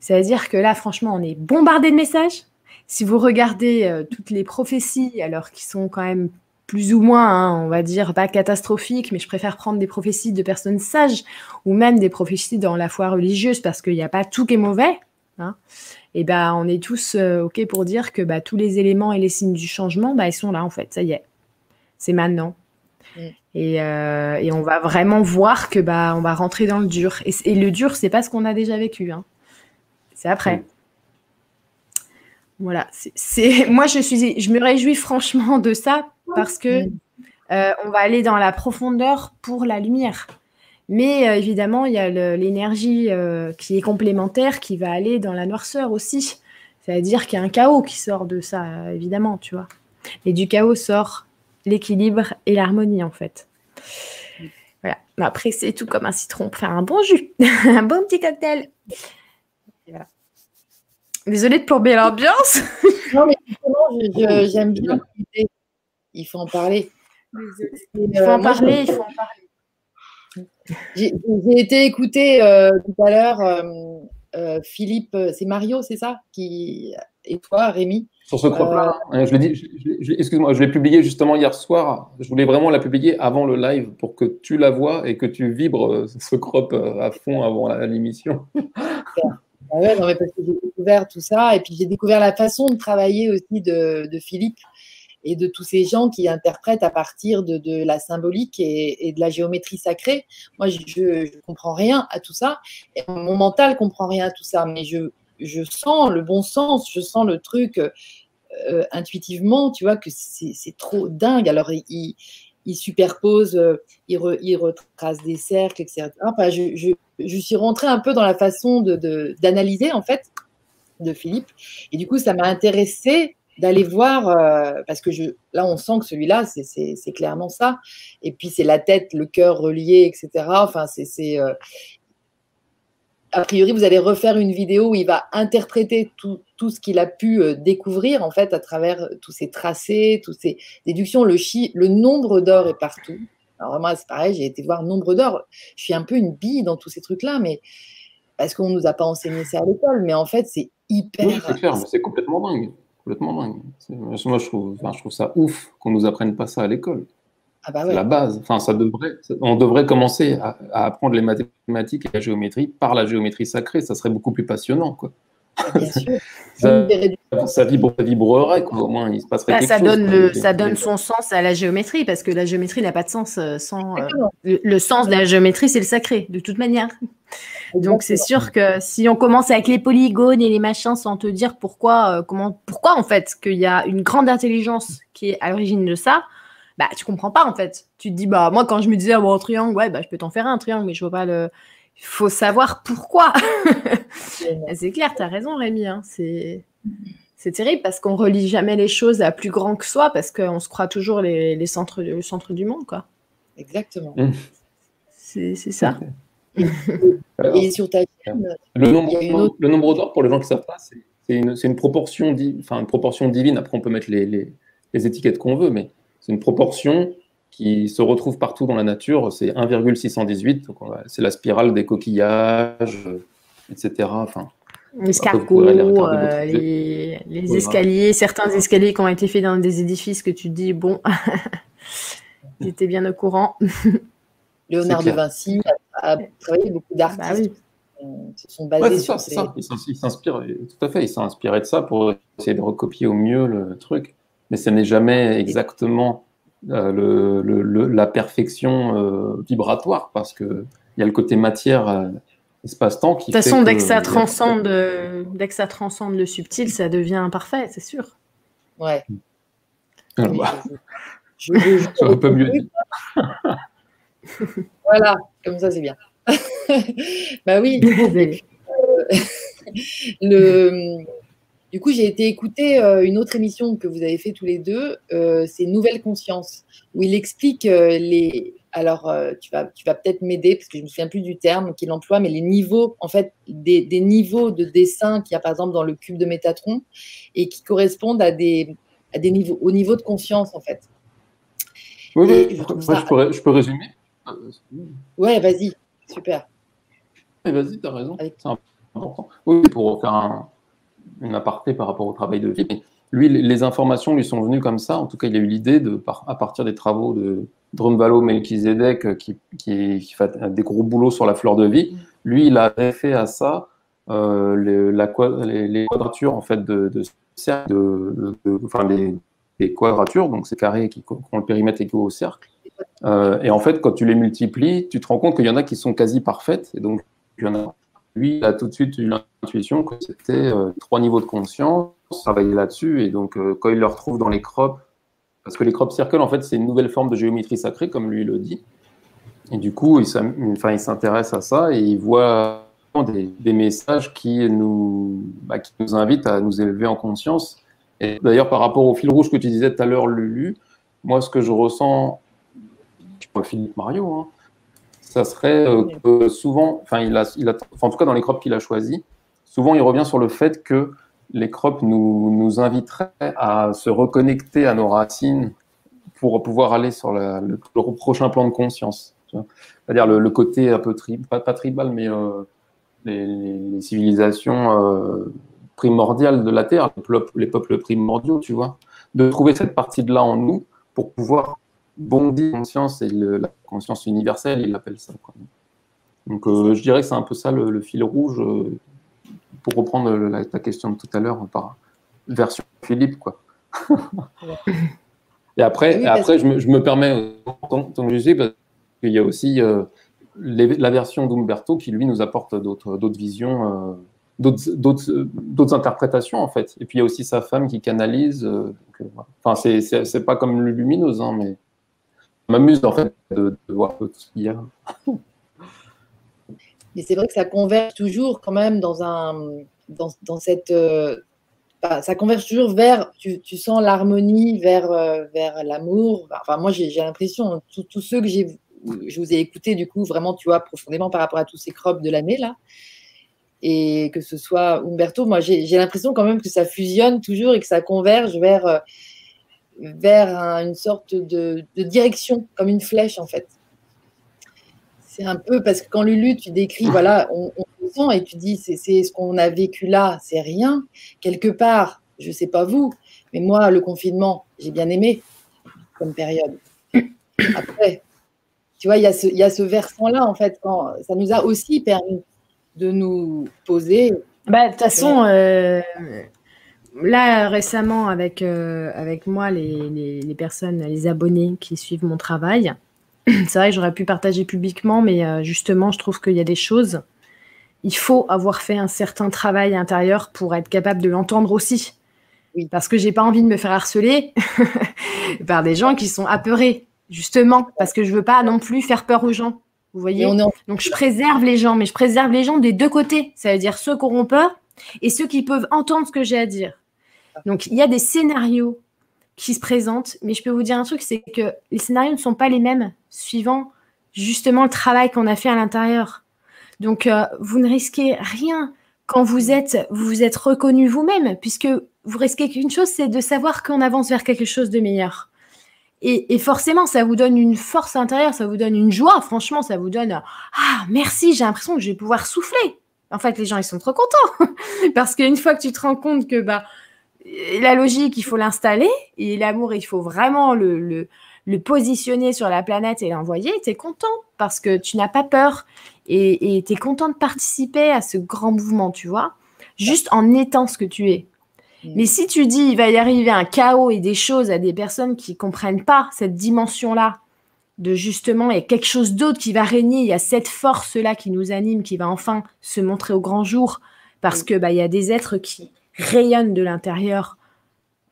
C'est-à-dire que là, franchement, on est bombardé de messages. Si vous regardez euh, toutes les prophéties, alors qui sont quand même plus ou moins, hein, on va dire, pas catastrophiques, mais je préfère prendre des prophéties de personnes sages ou même des prophéties dans la foi religieuse parce qu'il n'y a pas tout qui est mauvais. Hein. Et ben, on est tous OK pour dire que bah, tous les éléments et les signes du changement, bah, ils sont là en fait. Ça y est. C'est maintenant. Mm. Euh, et, on va vraiment voir que bah on va rentrer dans le dur. Et, le dur, c'est pas ce qu'on a déjà vécu. Hein. C'est après. Mm. Voilà. C'est moi je suis, je me réjouis franchement de ça parce que euh, on va aller dans la profondeur pour la lumière. Mais euh, évidemment, il y a l'énergie qui est complémentaire qui va aller dans la noirceur aussi. C'est-à-dire qu'il y a un chaos qui sort de ça, évidemment, tu vois. Et du chaos sort l'équilibre et l'harmonie en fait. Voilà. Après, c'est tout comme un citron pour faire un bon jus, un bon petit cocktail. Désolée de plomber l'ambiance. non, mais j'aime bien Il faut en parler. Il faut en parler, il faut en parler. J'ai été écouter euh, tout à l'heure euh, euh, Philippe, c'est Mario, c'est ça qui, Et toi, Rémi? Sur ce crop-là, euh, je l'ai excuse-moi, je l'ai publié justement hier soir. Je voulais vraiment la publier avant le live pour que tu la vois et que tu vibres euh, ce crop euh, à fond avant l'émission. Ah non, mais parce que j'ai découvert tout ça et puis j'ai découvert la façon de travailler aussi de, Philippe et de tous ces gens qui interprètent à partir de, la symbolique et, de la géométrie sacrée. Moi, je ne comprends rien à tout ça. Et mon mental comprend rien à tout ça, mais je, je sens le bon sens, je sens le truc euh, intuitivement, tu vois, que c'est trop dingue. Alors, il, superpose, euh, il, retrace des cercles, etc. Enfin, je, je suis rentrée un peu dans la façon d'analyser, de, en fait, de Philippe. Et du coup, ça m'a intéressé d'aller voir, euh, parce que je, là, on sent que celui-là, c'est clairement ça. Et puis, c'est la tête, le cœur relié, etc. Enfin, c'est. Euh, a priori, vous allez refaire une vidéo où il va interpréter tout, tout ce qu'il a pu euh, découvrir, en fait, à travers tous ces tracés, toutes ces déductions. Le, chi, le nombre d'or est partout. Alors, vraiment, c'est pareil, j'ai été voir nombre d'or. Je suis un peu une bille dans tous ces trucs-là, mais parce qu'on ne nous a pas enseigné ça à l'école. Mais en fait, c'est hyper. Oui, c'est clair, c'est complètement dingue complètement dingue. Moi, je trouve, je trouve ça ouf qu'on nous apprenne pas ça à l'école. Ah bah C'est la base. Enfin, ça devrait, on devrait commencer à, apprendre les mathématiques et la géométrie par la géométrie sacrée. Ça serait beaucoup plus passionnant, quoi. Ah, bien sûr. ça, vibrerait, quoi. Au moins, il se passerait bah, quelque ça chose. Donne le, ça donne son sens à la géométrie, parce que la géométrie n'a pas de sens euh, sans. Euh, le, sens de la géométrie, c'est le sacré, de toute manière. Donc c'est sûr que si on commence avec les polygones et les machins sans te dire pourquoi, euh, comment, pourquoi en fait qu'il y a une grande intelligence qui est à l'origine de ça, bah tu comprends pas en fait. Tu te dis bah moi quand je me disais oh, un triangle, ouais bah je peux t'en faire un triangle, mais je vois pas le. Il faut savoir pourquoi. c'est clair, tu as raison Rémi. Hein. C'est c'est terrible parce qu'on relie jamais les choses à plus grand que soi parce qu'on se croit toujours les, les centres, le centre du monde quoi. Exactement. Mmh. C'est ça. Et sur ta chaîne, le nombre, le nombre d'or, pour les gens qui ne savent pas, c'est une, une, proportion enfin, une proportion divine. Après, on peut mettre les, les, les étiquettes qu'on veut, mais c'est une proportion qui se retrouve partout dans la nature. C'est 1,618. C'est la spirale des coquillages, etc. Enfin, les escargots, euh, les, les escaliers, certains escaliers qui ont été faits dans des édifices que tu dis, bon, ils étaient bien au courant. Léonard de Vinci a, travaillé beaucoup d'artistes. Bah se sont basés sur ça, Il s'inspire, tout à fait, il s'est inspiré de ça pour essayer de recopier au mieux le truc. Mais ce n'est jamais exactement euh, le, la perfection euh, vibratoire parce qu'il y a le côté matière, euh, espace-temps qui. De toute façon, dès que, ça transcende, dès que ça transcende le subtil, ça devient parfait, c'est sûr. Ouais. Ah, bah. je, je, peut mieux dire. voilà, comme ça c'est bien. bah oui. Le, du coup, j'ai été écouter euh, une autre émission que vous avez fait tous les deux, euh, c'est Nouvelle Conscience, où il explique les. Alors, tu vas, tu vas peut-être m'aider parce que je me souviens plus du terme qu'il emploie, mais les niveaux, en fait, des, des niveaux de dessin qu'il y a par exemple dans le cube de Métatron et qui correspondent à des, à des niveaux, au niveau de conscience, en fait. Oui, je peux résumer. Ouais, vas-y, super. Vas-y, tu as raison, c'est important. Oui, pour faire un, une aparté par rapport au travail de vie. lui, les informations lui sont venues comme ça. En tout cas, il a eu l'idée, de, à partir des travaux de Drumvalo Melchizedek, qui, qui, qui, fait des gros boulots sur la fleur de vie. Lui, il a fait à ça euh, les, la, les, quadratures en fait, de, de cercle, de, enfin, les, quadratures, donc ces carrés qui, ont le périmètre égal au cercle. Euh, et en fait, quand tu les multiplies, tu te rends compte qu'il y en a qui sont quasi parfaites. Et donc, il y en a. Lui, il a tout de suite eu l'intuition que c'était euh, trois niveaux de conscience, travailler là-dessus. Et donc, euh, quand il le retrouve dans les crops, parce que les crop circles, en fait, c'est une nouvelle forme de géométrie sacrée, comme lui le dit. Et du coup, il s'intéresse à ça et il voit des, des messages qui nous, bah, qui nous invitent à nous élever en conscience. Et d'ailleurs, par rapport au fil rouge que tu disais tout à l'heure, Lulu, moi, ce que je ressens Philippe Mario, hein. Ça serait euh, que souvent, enfin, il a, il a, en tout cas dans les crops qu'il a choisis, souvent il revient sur le fait que les crops nous, nous inviteraient à se reconnecter à nos racines pour pouvoir aller sur le, prochain plan de conscience. C'est-à-dire le, côté un peu pas, tribal, mais euh, les, civilisations euh, primordiales de la Terre, les peuples primordiaux, tu vois, de trouver cette partie de là en nous pour pouvoir bondi conscience et la conscience universelle, il appelle ça. Donc euh, je dirais que c'est un peu ça le, fil rouge, euh, pour reprendre la, ta question de tout à l'heure par version Philippe. Quoi. et après, après je, me, permets, tant, que je sais, parce qu'il y a aussi euh, la version d'Umberto qui, lui, nous apporte d'autres visions d'autres interprétations en fait. Et puis il y a aussi sa femme qui canalise. enfin, c'est pas comme le lumineuse, hein, mais m'amuse en fait de, voir tout ce qu'il y a. Mais c'est vrai que ça converge toujours quand même dans un dans, cette euh, bah, ça converge toujours vers tu, sens l'harmonie vers euh, vers l'amour. Enfin moi j'ai l'impression tous ceux que j'ai je vous ai écouté du coup vraiment tu vois profondément par rapport à tous ces crops de l'année là et que ce soit Umberto, moi j'ai l'impression quand même que ça fusionne toujours et que ça converge vers, vers une sorte de, direction, comme une flèche en fait. C'est un peu parce que quand Lulu, tu décris, voilà, on, on sent et tu dis c'est ce qu'on a vécu là, c'est rien. Quelque part, je sais pas vous, mais moi, le confinement, j'ai bien aimé comme période. Après, tu vois, il y, a ce, versant-là, en fait, ça nous a aussi permis de nous poser. Bah, de toute façon, euh, là, récemment, avec, euh, avec moi, les, les, personnes, les abonnés qui suivent mon travail, c'est vrai que j'aurais pu partager publiquement, mais euh, justement, je trouve qu'il y a des choses. Il faut avoir fait un certain travail intérieur pour être capable de l'entendre aussi. Oui. Parce que j'ai pas envie de me faire harceler par des gens qui sont apeurés, justement, parce que je veux pas non plus faire peur aux gens. Vous voyez Donc je préserve les gens, mais je préserve les gens des deux côtés. Ça veut dire ceux qui auront peur et ceux qui peuvent entendre ce que j'ai à dire. Donc il y a des scénarios qui se présentent, mais je peux vous dire un truc, c'est que les scénarios ne sont pas les mêmes suivant justement le travail qu'on a fait à l'intérieur. Donc euh, vous ne risquez rien quand vous êtes vous êtes reconnu vous-même, puisque vous risquez qu'une chose, c'est de savoir qu'on avance vers quelque chose de meilleur. Et, forcément, ça vous donne une force intérieure, ça vous donne une joie. Franchement, ça vous donne Ah, merci, j'ai l'impression que je vais pouvoir souffler. En fait, les gens, ils sont trop contents. Parce qu'une fois que tu te rends compte que bah, la logique, il faut l'installer, et l'amour, il faut vraiment le, le, le, positionner sur la planète et l'envoyer, tu es content parce que tu n'as pas peur. Et tu es content de participer à ce grand mouvement, tu vois, juste en étant ce que tu es. Mais si tu dis il va y arriver un chaos et des choses à des personnes qui comprennent pas cette dimension-là, de justement, il y a quelque chose d'autre qui va régner, il y a cette force-là qui nous anime, qui va enfin se montrer au grand jour, parce que bah, il y a des êtres qui rayonnent de l'intérieur.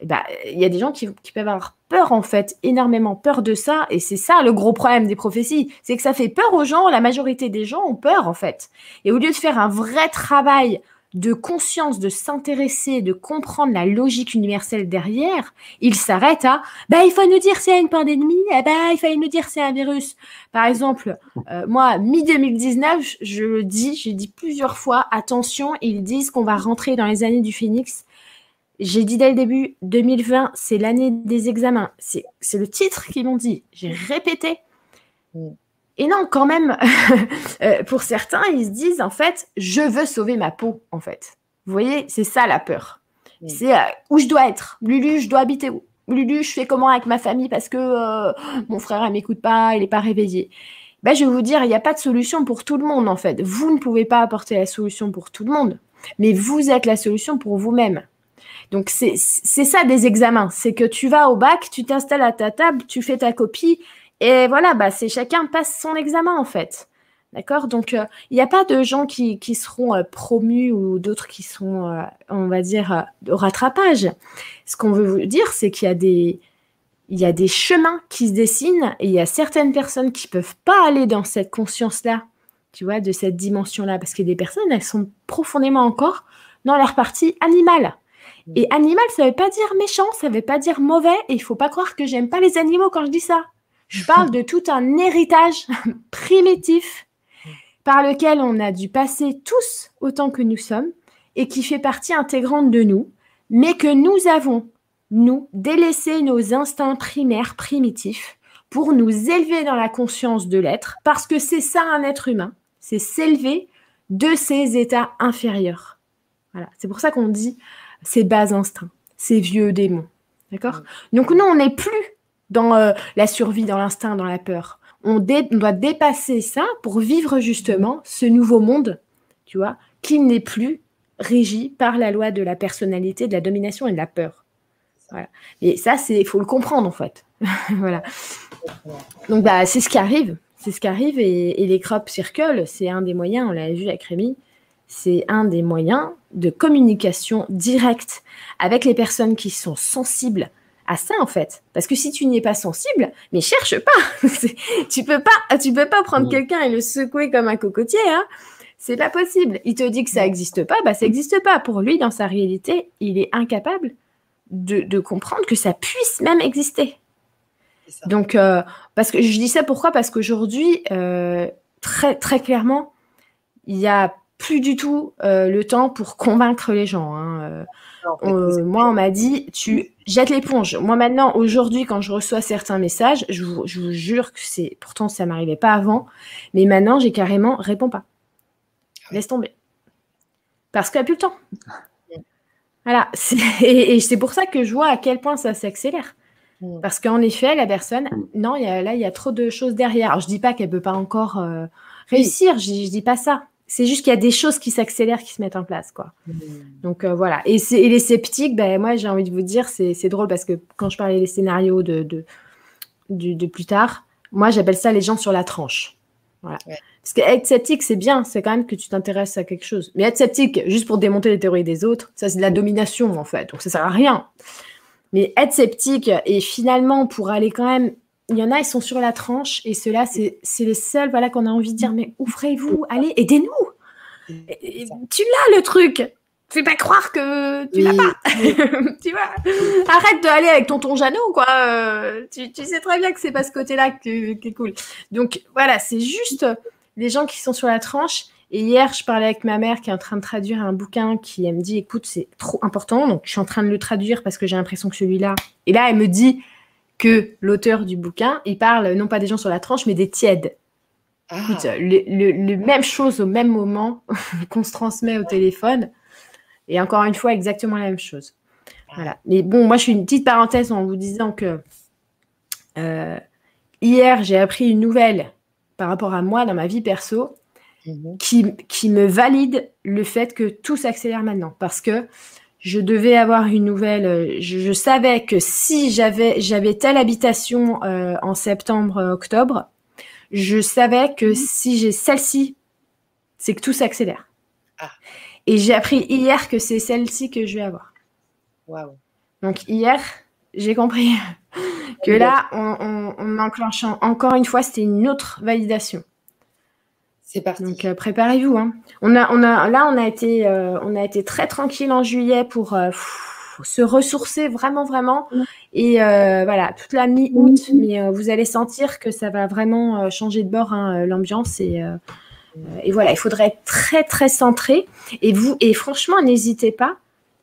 Bah, il y a des gens qui, qui, peuvent avoir peur, en fait, énormément peur de ça. Et c'est ça le gros problème des prophéties. C'est que ça fait peur aux gens. La majorité des gens ont peur, en fait. Et au lieu de faire un vrai travail de conscience, de s'intéresser, de comprendre la logique universelle derrière, il s'arrête à bah il faut nous dire c'est une pandémie, eh bah il fallait nous dire c'est un virus. Par exemple, euh, moi mi 2019, je le dis, j'ai dit plusieurs fois attention, ils disent qu'on va rentrer dans les années du phénix. J'ai dit dès le début 2020, c'est l'année des examens. C'est le titre qu'ils m'ont dit. J'ai répété. Et non, quand même, euh, pour certains, ils se disent en fait, je veux sauver ma peau, en fait. Vous voyez, c'est ça la peur. C'est euh, où je dois être? Lulu, je dois habiter où? Lulu, je fais comment avec ma famille parce que euh, mon frère ne m'écoute pas, il n'est pas réveillé? Ben, je vais vous dire, il n'y a pas de solution pour tout le monde, en fait. Vous ne pouvez pas apporter la solution pour tout le monde, mais vous êtes la solution pour vous-même. Donc, c'est ça des examens. C'est que tu vas au bac, tu t'installes à ta table, tu fais ta copie et voilà, bah, c'est chacun passe son examen en fait. D'accord? Donc, euh, il n'y a pas de gens qui, seront euh, promus ou d'autres qui sont, euh, on va dire, au rattrapage. Ce qu'on veut vous dire, c'est qu'il y a des, il y a des chemins qui se dessinent et il y a certaines personnes qui peuvent pas aller dans cette conscience-là, tu vois, de cette dimension-là, parce que des personnes, elles sont profondément encore dans leur partie animale. Et animal, ça ne veut pas dire méchant, ça ne veut pas dire mauvais, et il faut pas croire que j'aime pas les animaux quand je dis ça. Je parle de tout un héritage primitif par lequel on a dû passer tous autant que nous sommes et qui fait partie intégrante de nous, mais que nous avons, nous, délaissé nos instincts primaires primitifs pour nous élever dans la conscience de l'être, parce que c'est ça un être humain, c'est s'élever de ses états inférieurs. Voilà, c'est pour ça qu'on dit ces bas instincts, ces vieux démons. D'accord? Donc nous, on n'est plus dans euh, la survie, dans l'instinct, dans la peur. On, doit dépasser ça pour vivre justement ce nouveau monde, tu vois, qui n'est plus régi par la loi de la personnalité, de la domination et de la peur. Voilà. Et ça, il faut le comprendre en fait. voilà. Donc bah, c'est ce qui arrive, c'est ce qui arrive et, les crop circles, c'est un des moyens. On l'a vu avec Rémi, c'est un des moyens de communication directe avec les personnes qui sont sensibles à ça en fait. Parce que si tu n'y es pas sensible, mais cherche pas. tu peux pas, tu peux pas prendre quelqu'un et le secouer comme un cocotier. Hein. C'est pas possible. Il te dit que ça n'existe pas, bah ça n'existe pas. Pour lui, dans sa réalité, il est incapable de, comprendre que ça puisse même exister. Donc, euh, parce que je dis ça pourquoi? Parce qu'aujourd'hui, euh, très, très clairement, il n'y a plus du tout euh, le temps pour convaincre les gens. Hein. Moi, on m'a dit, tu jettes l'éponge. Moi, maintenant, aujourd'hui, quand je reçois certains messages, je vous, je vous jure que c'est. Pourtant, ça m'arrivait pas avant. Mais maintenant, j'ai carrément réponds pas. Laisse tomber. Parce qu'il n'y a plus le temps. Voilà. Et, c'est pour ça que je vois à quel point ça s'accélère. Mm. Parce qu'en effet, la personne, non, y a, là, il y a trop de choses derrière. Alors, je dis pas qu'elle peut pas encore euh, réussir, je, je dis pas ça. C'est juste qu'il y a des choses qui s'accélèrent, qui se mettent en place, quoi. Mm. Donc euh, voilà. Et, et, les sceptiques, ben moi j'ai envie de vous dire, c'est drôle parce que quand je parlais des scénarios de, de, de, plus tard, moi j'appelle ça les gens sur la tranche. Voilà. Parce qu'être sceptique, c'est bien, c'est quand même que tu t'intéresses à quelque chose. Mais être sceptique, juste pour démonter les théories des autres, ça c'est de la domination en fait, donc ça sert à rien. Mais être sceptique et finalement pour aller quand même, il y en a, ils sont sur la tranche et ceux-là, c'est les seuls voilà, qu'on a envie de dire, mais ouvrez-vous, allez, aidez-nous. Tu l'as le truc. Fais pas croire que tu l'as pas. tu vois Arrête de aller avec tonton Jeannot, quoi. Euh, tu, sais très bien que c'est pas ce côté-là qui est cool. Donc voilà, c'est juste les gens qui sont sur la tranche. Et hier, je parlais avec ma mère qui est en train de traduire un bouquin qui elle me dit écoute, c'est trop important. Donc, je suis en train de le traduire parce que j'ai l'impression que celui-là. Et là, elle me dit que l'auteur du bouquin, il parle non pas des gens sur la tranche, mais des tièdes. Ah. Écoute, le, même chose au même moment qu'on se transmet au téléphone. Et encore une fois, exactement la même chose. Voilà. Mais bon, moi, je suis une petite parenthèse en vous disant que euh, hier, j'ai appris une nouvelle par rapport à moi dans ma vie perso mhm. qui, qui me valide le fait que tout s'accélère maintenant. Parce que je devais avoir une nouvelle. Euh, je, savais que si j'avais j'avais telle habitation euh, en septembre, euh, octobre, je savais que mhm. si j'ai celle-ci, c'est que tout s'accélère. Ah. Et j'ai appris hier que c'est celle-ci que je vais avoir. Donc hier, j'ai compris que là, on, on, enclenche encore une fois, c'était une autre validation. C'est parti. Donc euh, préparez-vous. Hein. On a, on a, là, on a été, euh, on a été très tranquille en juillet pour euh, se ressourcer vraiment, vraiment. Et voilà, toute la mi-août, mais vous allez sentir que ça va vraiment changer de bord hein, l'ambiance et et voilà, il faudrait être très très centré. Et vous, et franchement, n'hésitez pas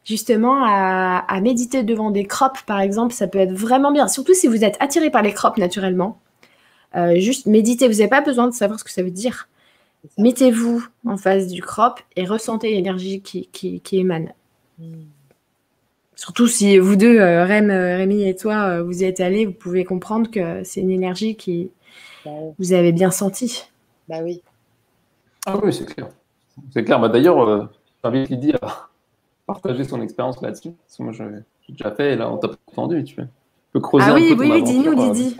justement à, méditer devant des crops, par exemple, ça peut être vraiment bien. Surtout si vous êtes attiré par les crops naturellement. Euh, juste méditez, vous n'avez pas besoin de savoir ce que ça veut dire. Mettez-vous en face du crop et ressentez l'énergie qui, qui, émane. Hmm. Surtout si vous deux, euh, euh, Rémi et toi, vous y êtes allés, vous pouvez comprendre que c'est une énergie qui bah vous avez bien senti. Bah oui. Ah oui, c'est clair. C'est clair. Bah, D'ailleurs, j'invite Lydie à, partager son expérience là-dessus. Parce que moi, j'ai déjà fait et là, on t'a pas entendu. Tu peux creuser ah, un oui, peu oui, oui, dis-nous, Didi.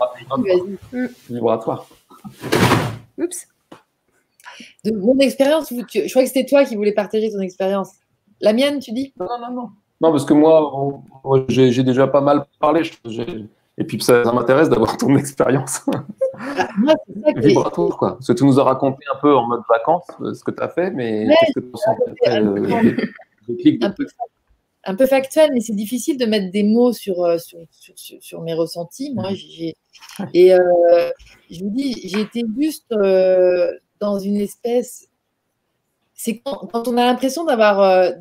Euh, vibratoire. Oups. De mon expérience, je crois que c'était toi qui voulais partager ton expérience. La mienne, tu dis? Non, non, non. Non, parce que moi, j'ai déjà pas mal parlé. Et puis, ça, m'intéresse d'avoir ton expérience. Ah, vibratoire, quoi. Parce que tu nous as raconté un peu en mode vacances euh, ce que tu as fait, mais qu'est-ce que tu ressens un peu factuel, mais c'est difficile de mettre des mots sur, euh, sur, sur, mes ressentis. Moi, j'ai, et euh, je vous dis, j'ai été juste euh, dans une espèce. C'est quand, on a l'impression d'avoir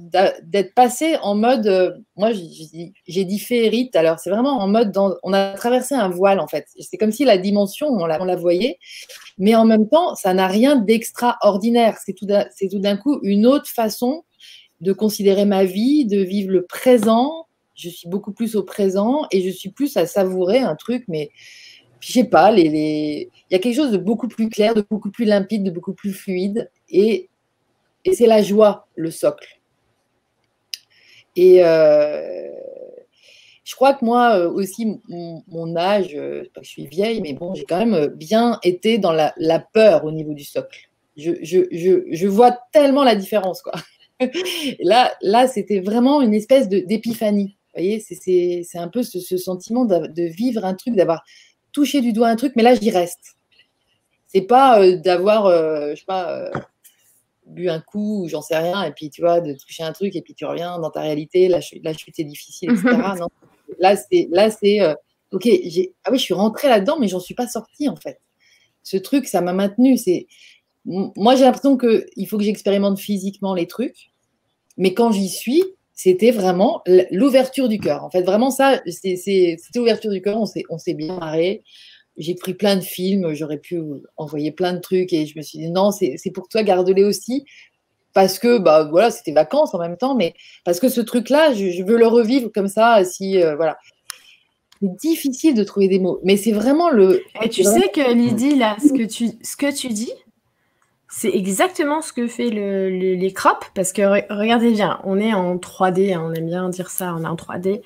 d'être passé en mode. moi, j'ai dit féerite. Alors, c'est vraiment en mode. Dans, on a traversé un voile en fait. C'est comme si la dimension, on la, voyait, mais en même temps, ça n'a rien d'extraordinaire. C'est tout d'un coup une autre façon de considérer ma vie, de vivre le présent. Je suis beaucoup plus au présent et je suis plus à savourer un truc, mais je sais pas, les, il y a quelque chose de beaucoup plus clair, de beaucoup plus limpide, de beaucoup plus fluide. Et, et c'est la joie, le socle. Et euh, je crois que moi euh, aussi, mon, âge, euh, pas que je suis vieille, mais bon, j'ai quand même bien été dans la, peur au niveau du socle. Je, je, je, je vois tellement la différence, quoi. là, là c'était vraiment une espèce d'épiphanie. Voyez, c'est un peu ce, sentiment de, vivre un truc, d'avoir touché du doigt un truc, mais là, j'y reste. C'est pas euh, d'avoir, euh, je sais pas, euh, bu un coup ou j'en sais rien, et puis tu vois, de toucher un truc, et puis tu reviens dans ta réalité, la, chute, la chute est difficile, etc. non. Là, c'est, là, c'est, ok, j'ai, ah oui, je suis rentrée là-dedans, mais j'en suis pas sortie en fait. Ce truc, ça m'a maintenu. C'est, moi, j'ai l'impression que il faut que j'expérimente physiquement les trucs, mais quand j'y suis, c'était vraiment l'ouverture du cœur. En fait, vraiment ça, c'était l'ouverture du cœur. On s'est, on s'est bien marré j'ai pris plein de films, j'aurais pu envoyer plein de trucs et je me suis dit non, c'est pour toi, garde-les aussi. Parce que bah voilà, c'était vacances en même temps, mais parce que ce truc-là, je, veux le revivre comme ça. Si euh, voilà, c'est difficile de trouver des mots, mais c'est vraiment le. Et tu sais que Lydie là, ce que tu ce que tu dis, c'est exactement ce que fait le, les crops, parce que regardez bien, on est en 3D, hein, on aime bien dire ça, on est en 3D.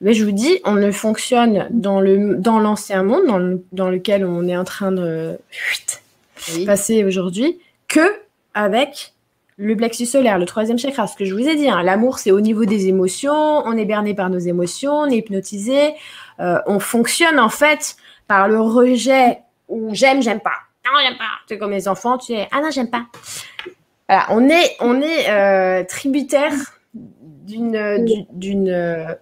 Mais je vous dis, on ne fonctionne dans le dans l'ancien monde, dans, dans, lequel on est en train de passer aujourd'hui, que avec le plexus solaire, le troisième chakra. Ce que je vous ai dit, hein, l'amour, c'est au niveau des émotions. On est berné par nos émotions, on est hypnotisé. Euh, on fonctionne en fait par le rejet ou j'aime, j'aime pas. Non, j'aime pas. C'est comme les enfants, tu es ah non, j'aime pas. Voilà, on est on est euh, tributaire d'une d'une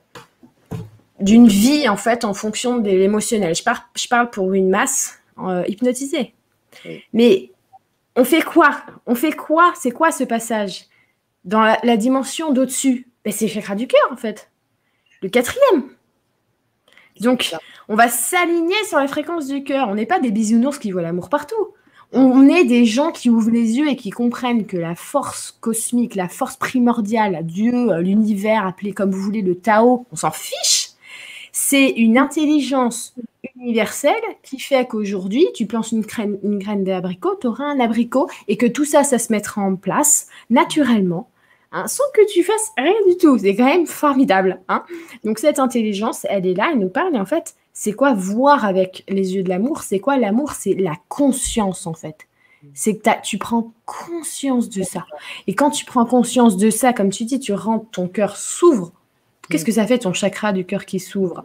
d'une vie en fait en fonction de l'émotionnel. Je, je, parle pour une masse euh, hypnotisée. Mais on fait quoi? On fait quoi? C'est quoi ce passage? Dans la, dimension d'au-dessus ben, C'est le chakra du cœur en fait. Le quatrième. Donc on va s'aligner sur la fréquence du cœur. On n'est pas des bisounours qui voient l'amour partout. On est des gens qui ouvrent les yeux et qui comprennent que la force cosmique, la force primordiale, Dieu, l'univers, appelé comme vous voulez le Tao, on s'en fiche c'est une intelligence universelle qui fait qu'aujourd'hui, tu plantes une graine, une graine d'abricot, tu auras un abricot et que tout ça, ça se mettra en place naturellement. Hein, sans que tu fasses rien du tout. C'est quand même formidable. Hein. Donc cette intelligence, elle est là, elle nous parle. Et en fait, c'est quoi voir avec les yeux de l'amour? C'est quoi l'amour? C'est la conscience en fait. C'est que tu prends conscience de ça. Et quand tu prends conscience de ça, comme tu dis, tu rentres, ton cœur s'ouvre Qu'est-ce que ça fait ton chakra du cœur qui s'ouvre?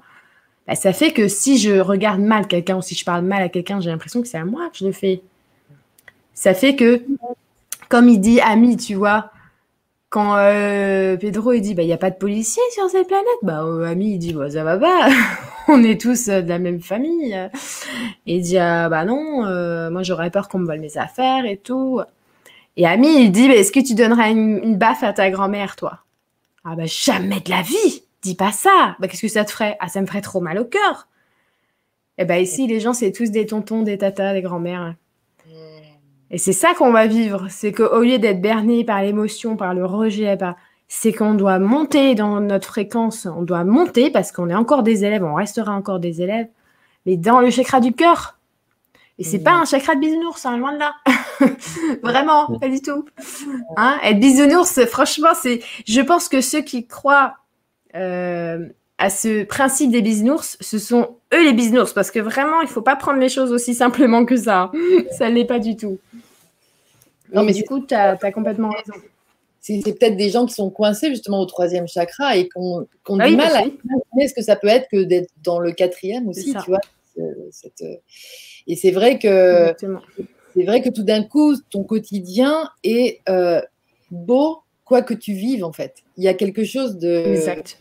Bah, Ça fait que si je regarde mal quelqu'un ou si je parle mal à quelqu'un, j'ai l'impression que c'est à moi que je le fais. Ça fait que, comme il dit ami, tu vois, quand euh, Pedro il dit bah il y a pas de policiers sur cette planète, bah euh, ami il dit bah, ça va pas, on est tous euh, de la même famille. Et il dit ah, bah non, moi j'aurais peur qu'on me vole mes affaires et tout. Et ami il dit bah, est-ce que tu donnerais une baffe à ta grand-mère toi? Ah bah jamais de la vie, dis pas ça. Bah qu'est-ce que ça te ferait? Ah ça me ferait trop mal au cœur. Et eh bah ici les gens c'est tous des tontons, des tatas, des grands-mères. Et c'est ça qu'on va vivre, c'est qu'au lieu d'être berné par l'émotion, par le rejet, c'est qu'on doit monter dans notre fréquence, on doit monter parce qu'on est encore des élèves, on restera encore des élèves, mais dans le chakra du cœur, et c'est pas un chakra de bisounours, hein, loin de là. Vraiment, pas du tout. Hein Être bisounours, franchement, c'est. Je pense que ceux qui croient euh, à ce principe des bisounours, ce sont eux les bisounours, parce que vraiment, il faut pas prendre les choses aussi simplement que ça. ça l'est pas du tout. Non, mais du coup, tu as, complètement raison. C'est peut-être des gens qui sont coincés justement au troisième chakra et qui ont, ah du mal à imaginer ce que ça peut être que d'être dans le quatrième aussi, tu vois. Cette, et c'est vrai que c'est vrai que tout d'un coup, ton quotidien est euh, beau, quoi que tu vives en fait. Il y a quelque chose de exact.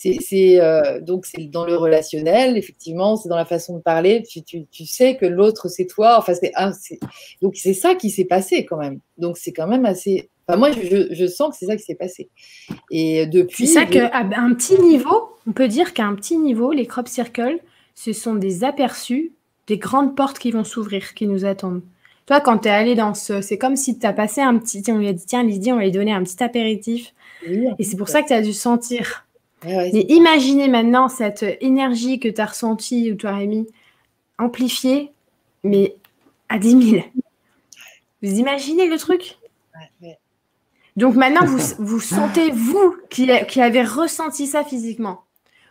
C'est euh, donc c'est dans le relationnel, effectivement, c'est dans la façon de parler. Tu, tu, tu sais que l'autre c'est toi. Enfin c'est donc c'est ça qui s'est passé quand même. Donc c'est quand même assez. Enfin, moi, je, je sens que c'est ça qui s'est passé. Et depuis. C'est ça qu'à un petit niveau, on peut dire qu'à un petit niveau, les crop circles, ce sont des aperçus des grandes portes qui vont s'ouvrir, qui nous attendent. Toi, quand tu es allé dans ce. C'est comme si tu as passé un petit. On lui a dit tiens, Lydie, on va lui donner un petit apéritif. et c'est pour ça que tu as dû sentir. Mais imaginez maintenant cette énergie que tu as ressentie ou toi, Rémi, amplifiée, mais à 10 000. Vous imaginez le truc? Donc maintenant, vous, vous sentez, vous, qui, qui avez ressenti ça physiquement,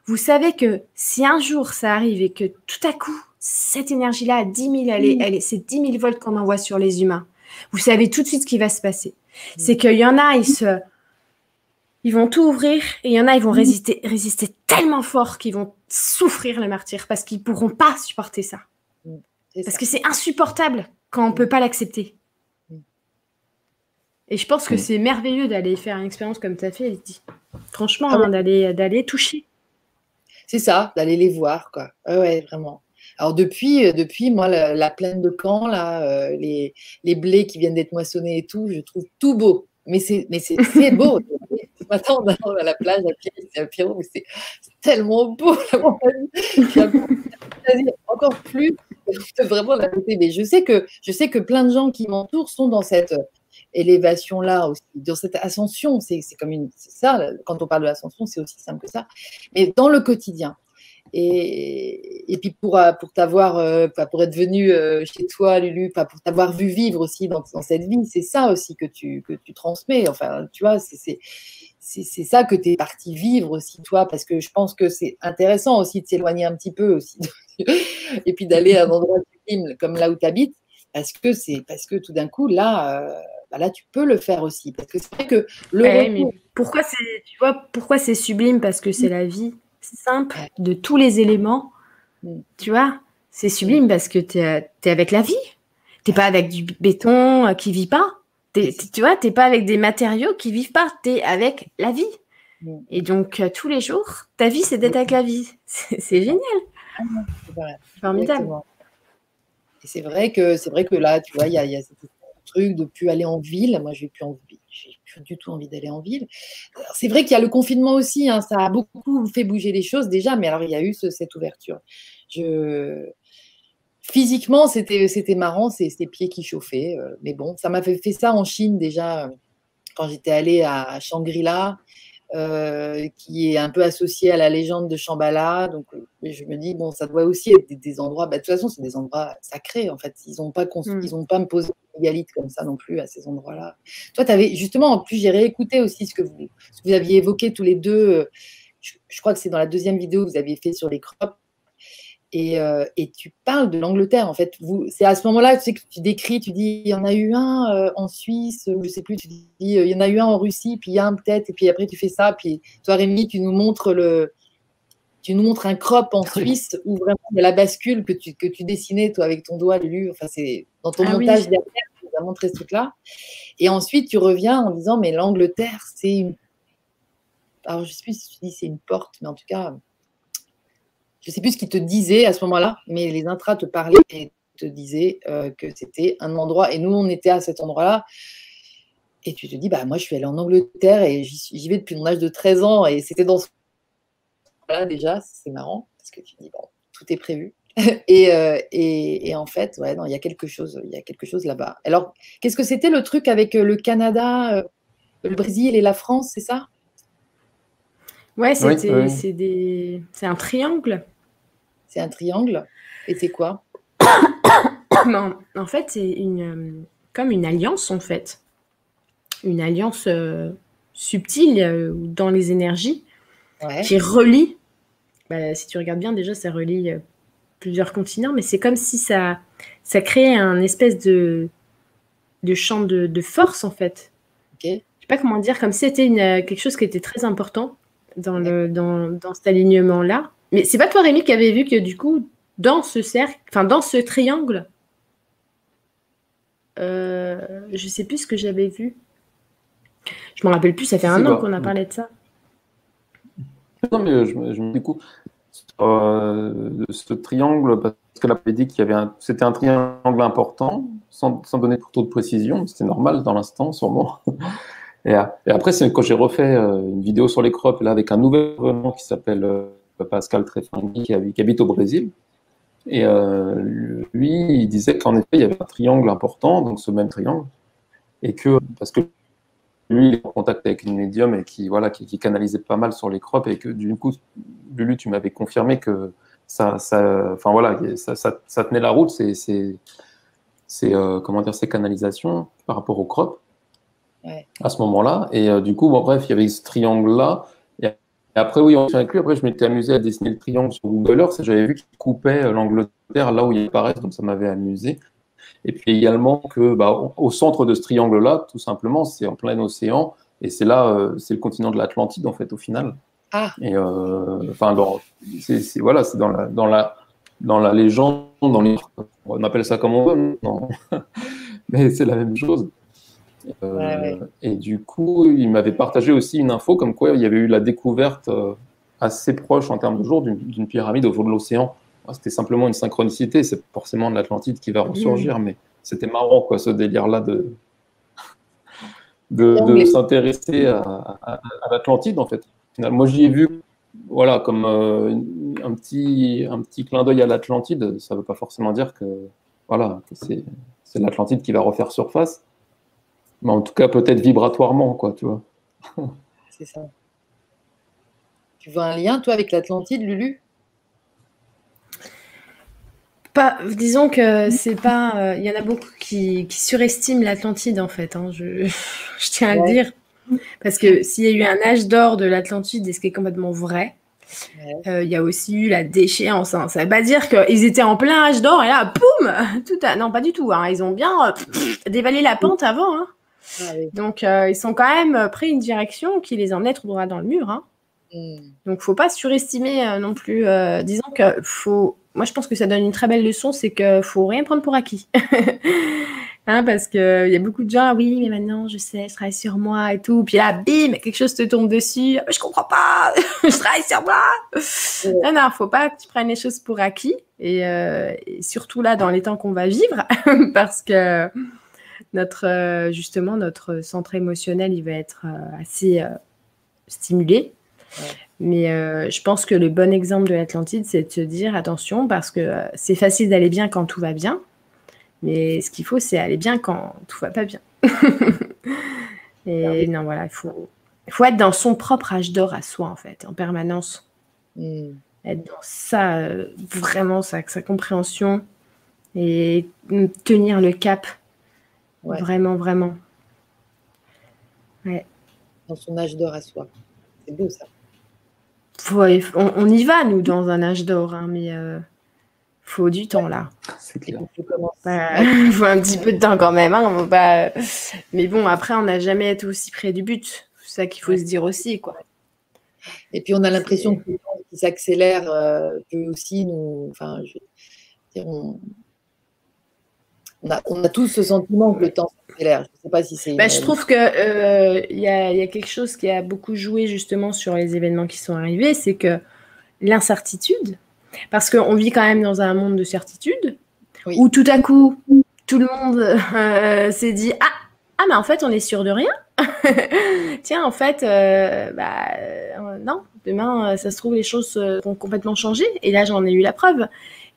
vous savez que si un jour ça arrive et que tout à coup, cette énergie-là à 10 000, elle est, elle est, c'est 10 000 volts qu'on envoie sur les humains. Vous savez tout de suite ce qui va se passer. C'est qu'il y en a, ils se, ils vont tout ouvrir et il y en a, ils vont résister, résister tellement fort qu'ils vont souffrir le martyr parce qu'ils pourront pas supporter ça. Parce que c'est insupportable quand on peut pas l'accepter. Et je pense que c'est merveilleux d'aller faire une expérience comme tu as fait. Franchement, Ah ouais. hein, d'aller, d'aller toucher. C'est ça, d'aller les voir, quoi. Ouais, ouais, vraiment. Alors depuis, euh, depuis moi, la, la plaine de Caen, là, euh, les, les blés qui viennent d'être moissonnés et tout, je trouve tout beau. Mais c'est, mais c'est, c'est beau. Matin, on a- à la plage à pied, c'est à Pierrot, mais c'est tellement beau la montagne. Encore plus vraiment la beauté. Mais je sais que je sais que plein de gens qui m'entourent sont dans cette élévation là aussi, dans cette ascension. C'est, comme une, ça. Quand on parle de l'ascension, c'est aussi simple que ça. Mais dans le quotidien. Et, et puis pour, euh, pour t'avoir, euh, pour être venu euh, chez toi, Lulu, pour t'avoir vu vivre aussi dans, dans cette vie, c'est ça aussi que tu, que tu transmets. Enfin, tu vois, c'est, c'est, ça que tu es parti vivre aussi, toi, parce que je pense que c'est intéressant aussi de s'éloigner un petit peu aussi, et puis d'aller à un endroit sublime comme là où tu habites, parce que c'est parce que tout d'un coup, là, euh, bah là, tu peux le faire aussi. Parce que c'est vrai que le Ouais, retour- mais pourquoi c'est, tu vois, pourquoi c'est sublime? Parce que c'est la vie simple de tous les éléments. Mm. Tu vois, c'est sublime parce que tu es, avec la vie. T'es pas avec du béton euh, qui vit pas. T'es- t'es- tu vois, t'es pas avec des matériaux qui vivent pas. Tu es avec la vie. Et donc, euh, tous les jours, ta vie, c'est d'être avec la vie. C'est génial. c'est vrai. Formidable. Exactement. Et c'est vrai que c'est vrai que là, tu vois, il y a, y a ce truc de plus aller en ville. Moi, je n'ai plus envie, j'ai plus du tout envie d'aller en ville. C'est vrai qu'il y a le confinement aussi. hein, ça a beaucoup fait bouger les choses déjà, mais alors il y a eu ce- cette ouverture. Je physiquement, c'était c'était marrant, c'est ces pieds qui chauffaient. euh, mais bon, ça m'a fait, ça en Chine déjà euh, quand j'étais allée à Shangri-La. euh, qui est un peu associé à la légende de Shambhala. Donc, je me dis, bon, ça doit aussi être des, des endroits, bah, de toute façon, c'est des endroits sacrés, en fait. Ils n'ont pas, cons- Mm. ils ont pas posé une égalite comme ça non plus à ces endroits-là. Toi, tu avais, justement, en plus, j'ai réécouté aussi ce que vous, ce que vous aviez évoqué tous les deux. Je, je crois que c'est dans la deuxième vidéo que vous aviez fait sur les crops. Et, euh, et tu parles de l'Angleterre, en fait. C'est à ce moment-là, tu sais que tu décris, tu dis, il y en a eu un euh, en Suisse, ou je sais plus, tu dis, euh, il y en a eu un en Russie, puis il y a un peut-être, et puis après tu fais ça, puis toi, Rémi, tu nous montres le, tu nous montres un crop en Suisse où vraiment il y a la bascule que tu, que tu dessinais, toi, avec ton doigt, Lulu. Enfin, c'est dans ton Ah oui. montage derrière, tu nous as montré ce truc-là. Et ensuite, tu reviens en disant, mais l'Angleterre, c'est une. Alors, je sais plus si tu dis c'est une porte, mais en tout cas, je sais plus ce qu'ils te disaient à ce moment-là, mais les intras te parlaient et te disaient euh, que c'était un endroit, et nous, on était à cet endroit-là. Et tu te dis, bah, moi, je suis allée en Angleterre et j'y vais depuis mon âge de 13 ans, et c'était dans ce là déjà, c'est marrant, parce que tu te dis, bon, tout est prévu. et, euh, et, et en fait, ouais, non, il y a quelque chose, il y a quelque chose là-bas. Alors, qu'est-ce que c'était le truc avec euh, le Canada, le Brésil et la France, c'est ça? Ouais, Oui, c'était, oui. c'est des, c'est un triangle. C'est un triangle. Et c'est quoi Non, en fait, c'est une, euh, comme une alliance, en fait. Une alliance euh, subtile euh, dans les énergies Ouais. qui relie. bah, si tu regardes bien, déjà, ça relie euh, plusieurs continents, mais c'est comme si ça, ça créait un espèce de, de champ de, de force, en fait. Ok. Je sais pas comment dire, comme si c'était une, quelque chose qui était très important dans, le, dans, dans cet alignement-là. Mais c'est pas toi, Rémi, qui avait vu que du coup, dans ce cercle, enfin dans ce triangle, euh, je sais plus ce que j'avais vu. Je me rappelle plus, ça fait un an qu'on a parlé de ça. Non, mais je, me- je me- du coup, euh, de ce triangle, parce qu'elle avait dit qu'il y avait un, c'était un triangle important, sans, sans donner trop de précision, c'était normal dans l'instant, sûrement. Et, après, c'est quand j'ai refait euh, une vidéo sur les crops, là, avec un nouvel venant qui s'appelle euh, Pascal Trefangui, qui, habite- au Brésil. Et euh, lui, il disait qu'en effet, il y avait un triangle important, donc ce même triangle, et que, parce que lui, il est en contact avec une médium et qui, voilà, qui, qui canalisait pas mal sur les crops et que du coup, Lulu, tu m'avais confirmé que ça, ça, enfin voilà, ça, ça, ça tenait la route, c'est, c'est, c'est euh, comment dire, ces canalisations par rapport aux crops Ouais. à ce moment-là. Et euh, du coup, bon, bref, il y avait ce triangle-là. Après, oui, on s'est lui. Après, je m'étais amusé à dessiner le triangle sur Google Earth. J'avais vu qu'il coupait euh, l'Angleterre là où il apparaît, donc ça m'avait amusé. Et puis également que, bah, au- centre de ce triangle-là, tout simplement, c'est en plein océan. Et c'est là, euh, c'est le continent de l'Atlantide, en fait, au final. Ah, Et euh, enfin, dans, c'est, c'est- voilà, c'est dans la, dans la, dans la légende, dans les, on appelle ça comme on veut, non? Mais c'est la même chose. Et du coup, il m'avait partagé aussi une info comme quoi il y avait eu la découverte assez proche en termes de jour d'une pyramide au fond de l'océan. C'était simplement une synchronicité, c'est forcément de l'Atlantide qui va ressurgir, mais c'était marrant quoi, ce délire-là de, de, s'intéresser à, l'Atlantide en fait. Moi j'y ai vu voilà, comme euh, un, petit, un petit clin d'œil à l'Atlantide, ça ne veut pas forcément dire que, voilà, c'est, l'Atlantide qui va refaire surface, mais en tout cas peut-être vibratoirement, quoi, tu vois. c'est ça. Tu vois un lien, toi, avec l'Atlantide, Lulu? Pas, disons que c'est pas. Euh, il y en a beaucoup qui, surestiment l'Atlantide en fait. Hein, je, tiens à le dire. Parce que s'il y a eu un âge d'or de l'Atlantide, et ce qui est complètement vrai, euh, il y a aussi eu la déchéance. Hein. Ça ne veut pas dire qu'ils étaient en plein âge d'or et là, boum tout Non, pas du tout. Hein. Ils ont bien euh, dévalé la pente avant. Hein. Ah Donc, ils sont quand même pris une direction qui les emmène trop droit dans le mur. Hein. Hmm. Donc, faut pas surestimer non plus. disons que faut moi, je pense que ça donne une très belle leçon, c'est qu'il faut rien prendre pour acquis. hein, parce qu'il y a beaucoup de gens, oui, mais maintenant, je sais, je travaille sur moi et tout. Puis là, bim, quelque chose te tombe dessus. Ah, je comprends pas, je travaille sur moi. Non, non, faut pas que tu prennes les choses pour acquis. Et, euh, surtout là, dans les temps qu'on va vivre, parce que notre, euh, justement, notre centre émotionnel, il va être euh, assez stimulé. Mais euh, je pense que le bon exemple de l'Atlantide, c'est de se dire attention, parce que euh, c'est facile d'aller bien quand tout va bien, mais ce qu'il faut, c'est aller bien quand tout va pas bien. Et non, voilà, il faut, faut être dans son propre âge d'or à soi, en fait, en permanence. Mm. Être dans ça, euh, vraiment, sa, sa compréhension et tenir le cap. Vraiment, vraiment. Ouais. Dans son âge d'or à soi. C'est beau ça on, y va, nous, dans un âge d'or, hein, mais euh, faut du temps là. C'est clair. Il faut un petit peu de temps quand même. Hein, Mais bon, après, on n'a jamais été aussi près du but. C'est ça qu'il faut se dire aussi. quoi. Et puis, on a l'impression que le temps qui s'accélère euh, peut aussi nous. Enfin, je on, on a, tous ce sentiment que le temps s'accélère. Je sais pas si c'est. Bah, je trouve qu'il euh, y, a, quelque chose qui a beaucoup joué justement sur les événements qui sont arrivés, c'est que l'incertitude, parce qu'on vit quand même dans un monde de certitude, où tout à coup, tout le monde euh, s'est dit ah ah mais en fait on est sûr de rien. Tiens en fait euh, bah, non demain ça se trouve les choses vont complètement changer et là j'en ai eu la preuve.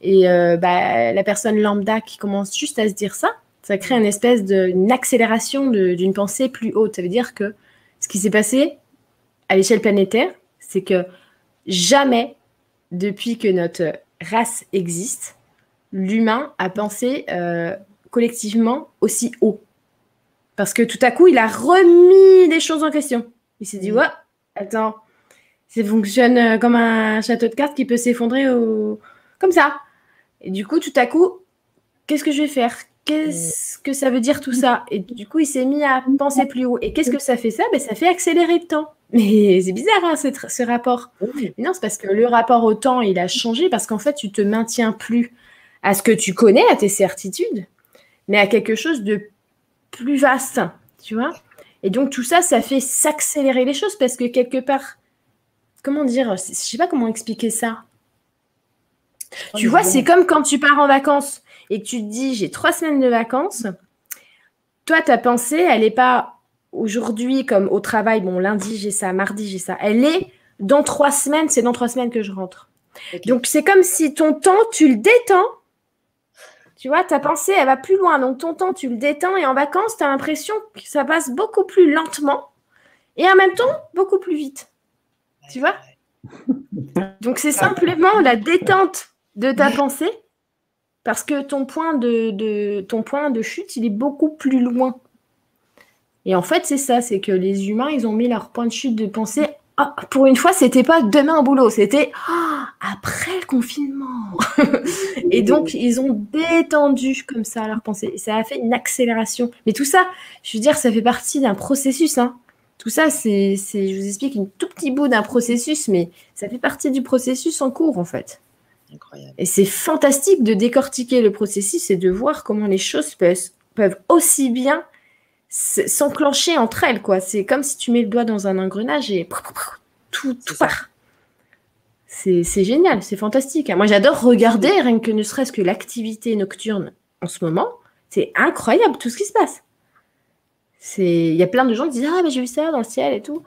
Et euh, bah, la personne lambda qui commence juste à se dire ça, ça crée une espèce d'une accélération d'une pensée plus haute. Ça veut dire que ce qui s'est passé à l'échelle planétaire, c'est que jamais, depuis que notre race existe, l'humain a pensé euh, collectivement aussi haut. Parce que tout à coup, il a remis les choses en question. Il s'est dit, mmh. ouais, attends, ça fonctionne euh, comme un château de cartes qui peut s'effondrer au... comme ça. Et du coup, tout à coup, qu'est-ce que je vais faire? Qu'est-ce que ça veut dire tout ça? Et du coup, il s'est mis à penser plus haut. Et qu'est-ce que ça fait ça? Ben, Ça fait accélérer le temps. Mais c'est bizarre hein, ce, rapport. non, c'est parce que le rapport au temps, il a changé parce qu'en fait, tu te maintiens plus à ce que tu connais, à tes certitudes, mais à quelque chose de plus vaste, tu vois? Et donc tout ça, ça fait s'accélérer les choses parce que quelque part, comment dire, je sais pas comment expliquer ça. Tu vois, c'est comme quand tu pars en vacances et que tu te dis j'ai trois semaines de vacances. Toi, ta pensée, elle n'est pas aujourd'hui comme au travail, bon, lundi j'ai ça, mardi j'ai ça. Elle est dans trois semaines, c'est dans trois semaines que je rentre. Donc c'est comme si ton temps, tu le détends. Tu vois, ta pensée, elle va plus loin. Donc ton temps, tu le détends et en vacances, tu as l'impression que ça passe beaucoup plus lentement et en même temps beaucoup plus vite. Tu vois? Donc c'est simplement la détente de ta pensée? Parce que ton point de, ton point de chute, il est beaucoup plus loin. Et en fait, c'est ça, c'est que les humains, ils ont mis leur point de chute de pensée. Ah, pour une fois, c'était pas demain au boulot, c'était ah, après le confinement. et donc, ils ont détendu comme ça leur pensée. Et ça a fait une accélération. Mais tout ça, je veux dire, ça fait partie d'un processus. Hein. Tout ça, c'est, je vous explique une tout petit bout d'un processus, mais ça fait partie du processus en cours, en fait. Et c'est fantastique de décortiquer le processus et de voir comment les choses peuvent, aussi bien s'enclencher entre elles, quoi. C'est comme si tu mets le doigt dans un engrenage et tout, tout part. C'est génial, c'est fantastique. Moi, j'adore regarder, rien que ne serait-ce que l'activité nocturne en ce moment. C'est incroyable tout ce qui se passe. Il y a plein de gens qui disent Ah, mais j'ai vu ça dans le ciel et tout.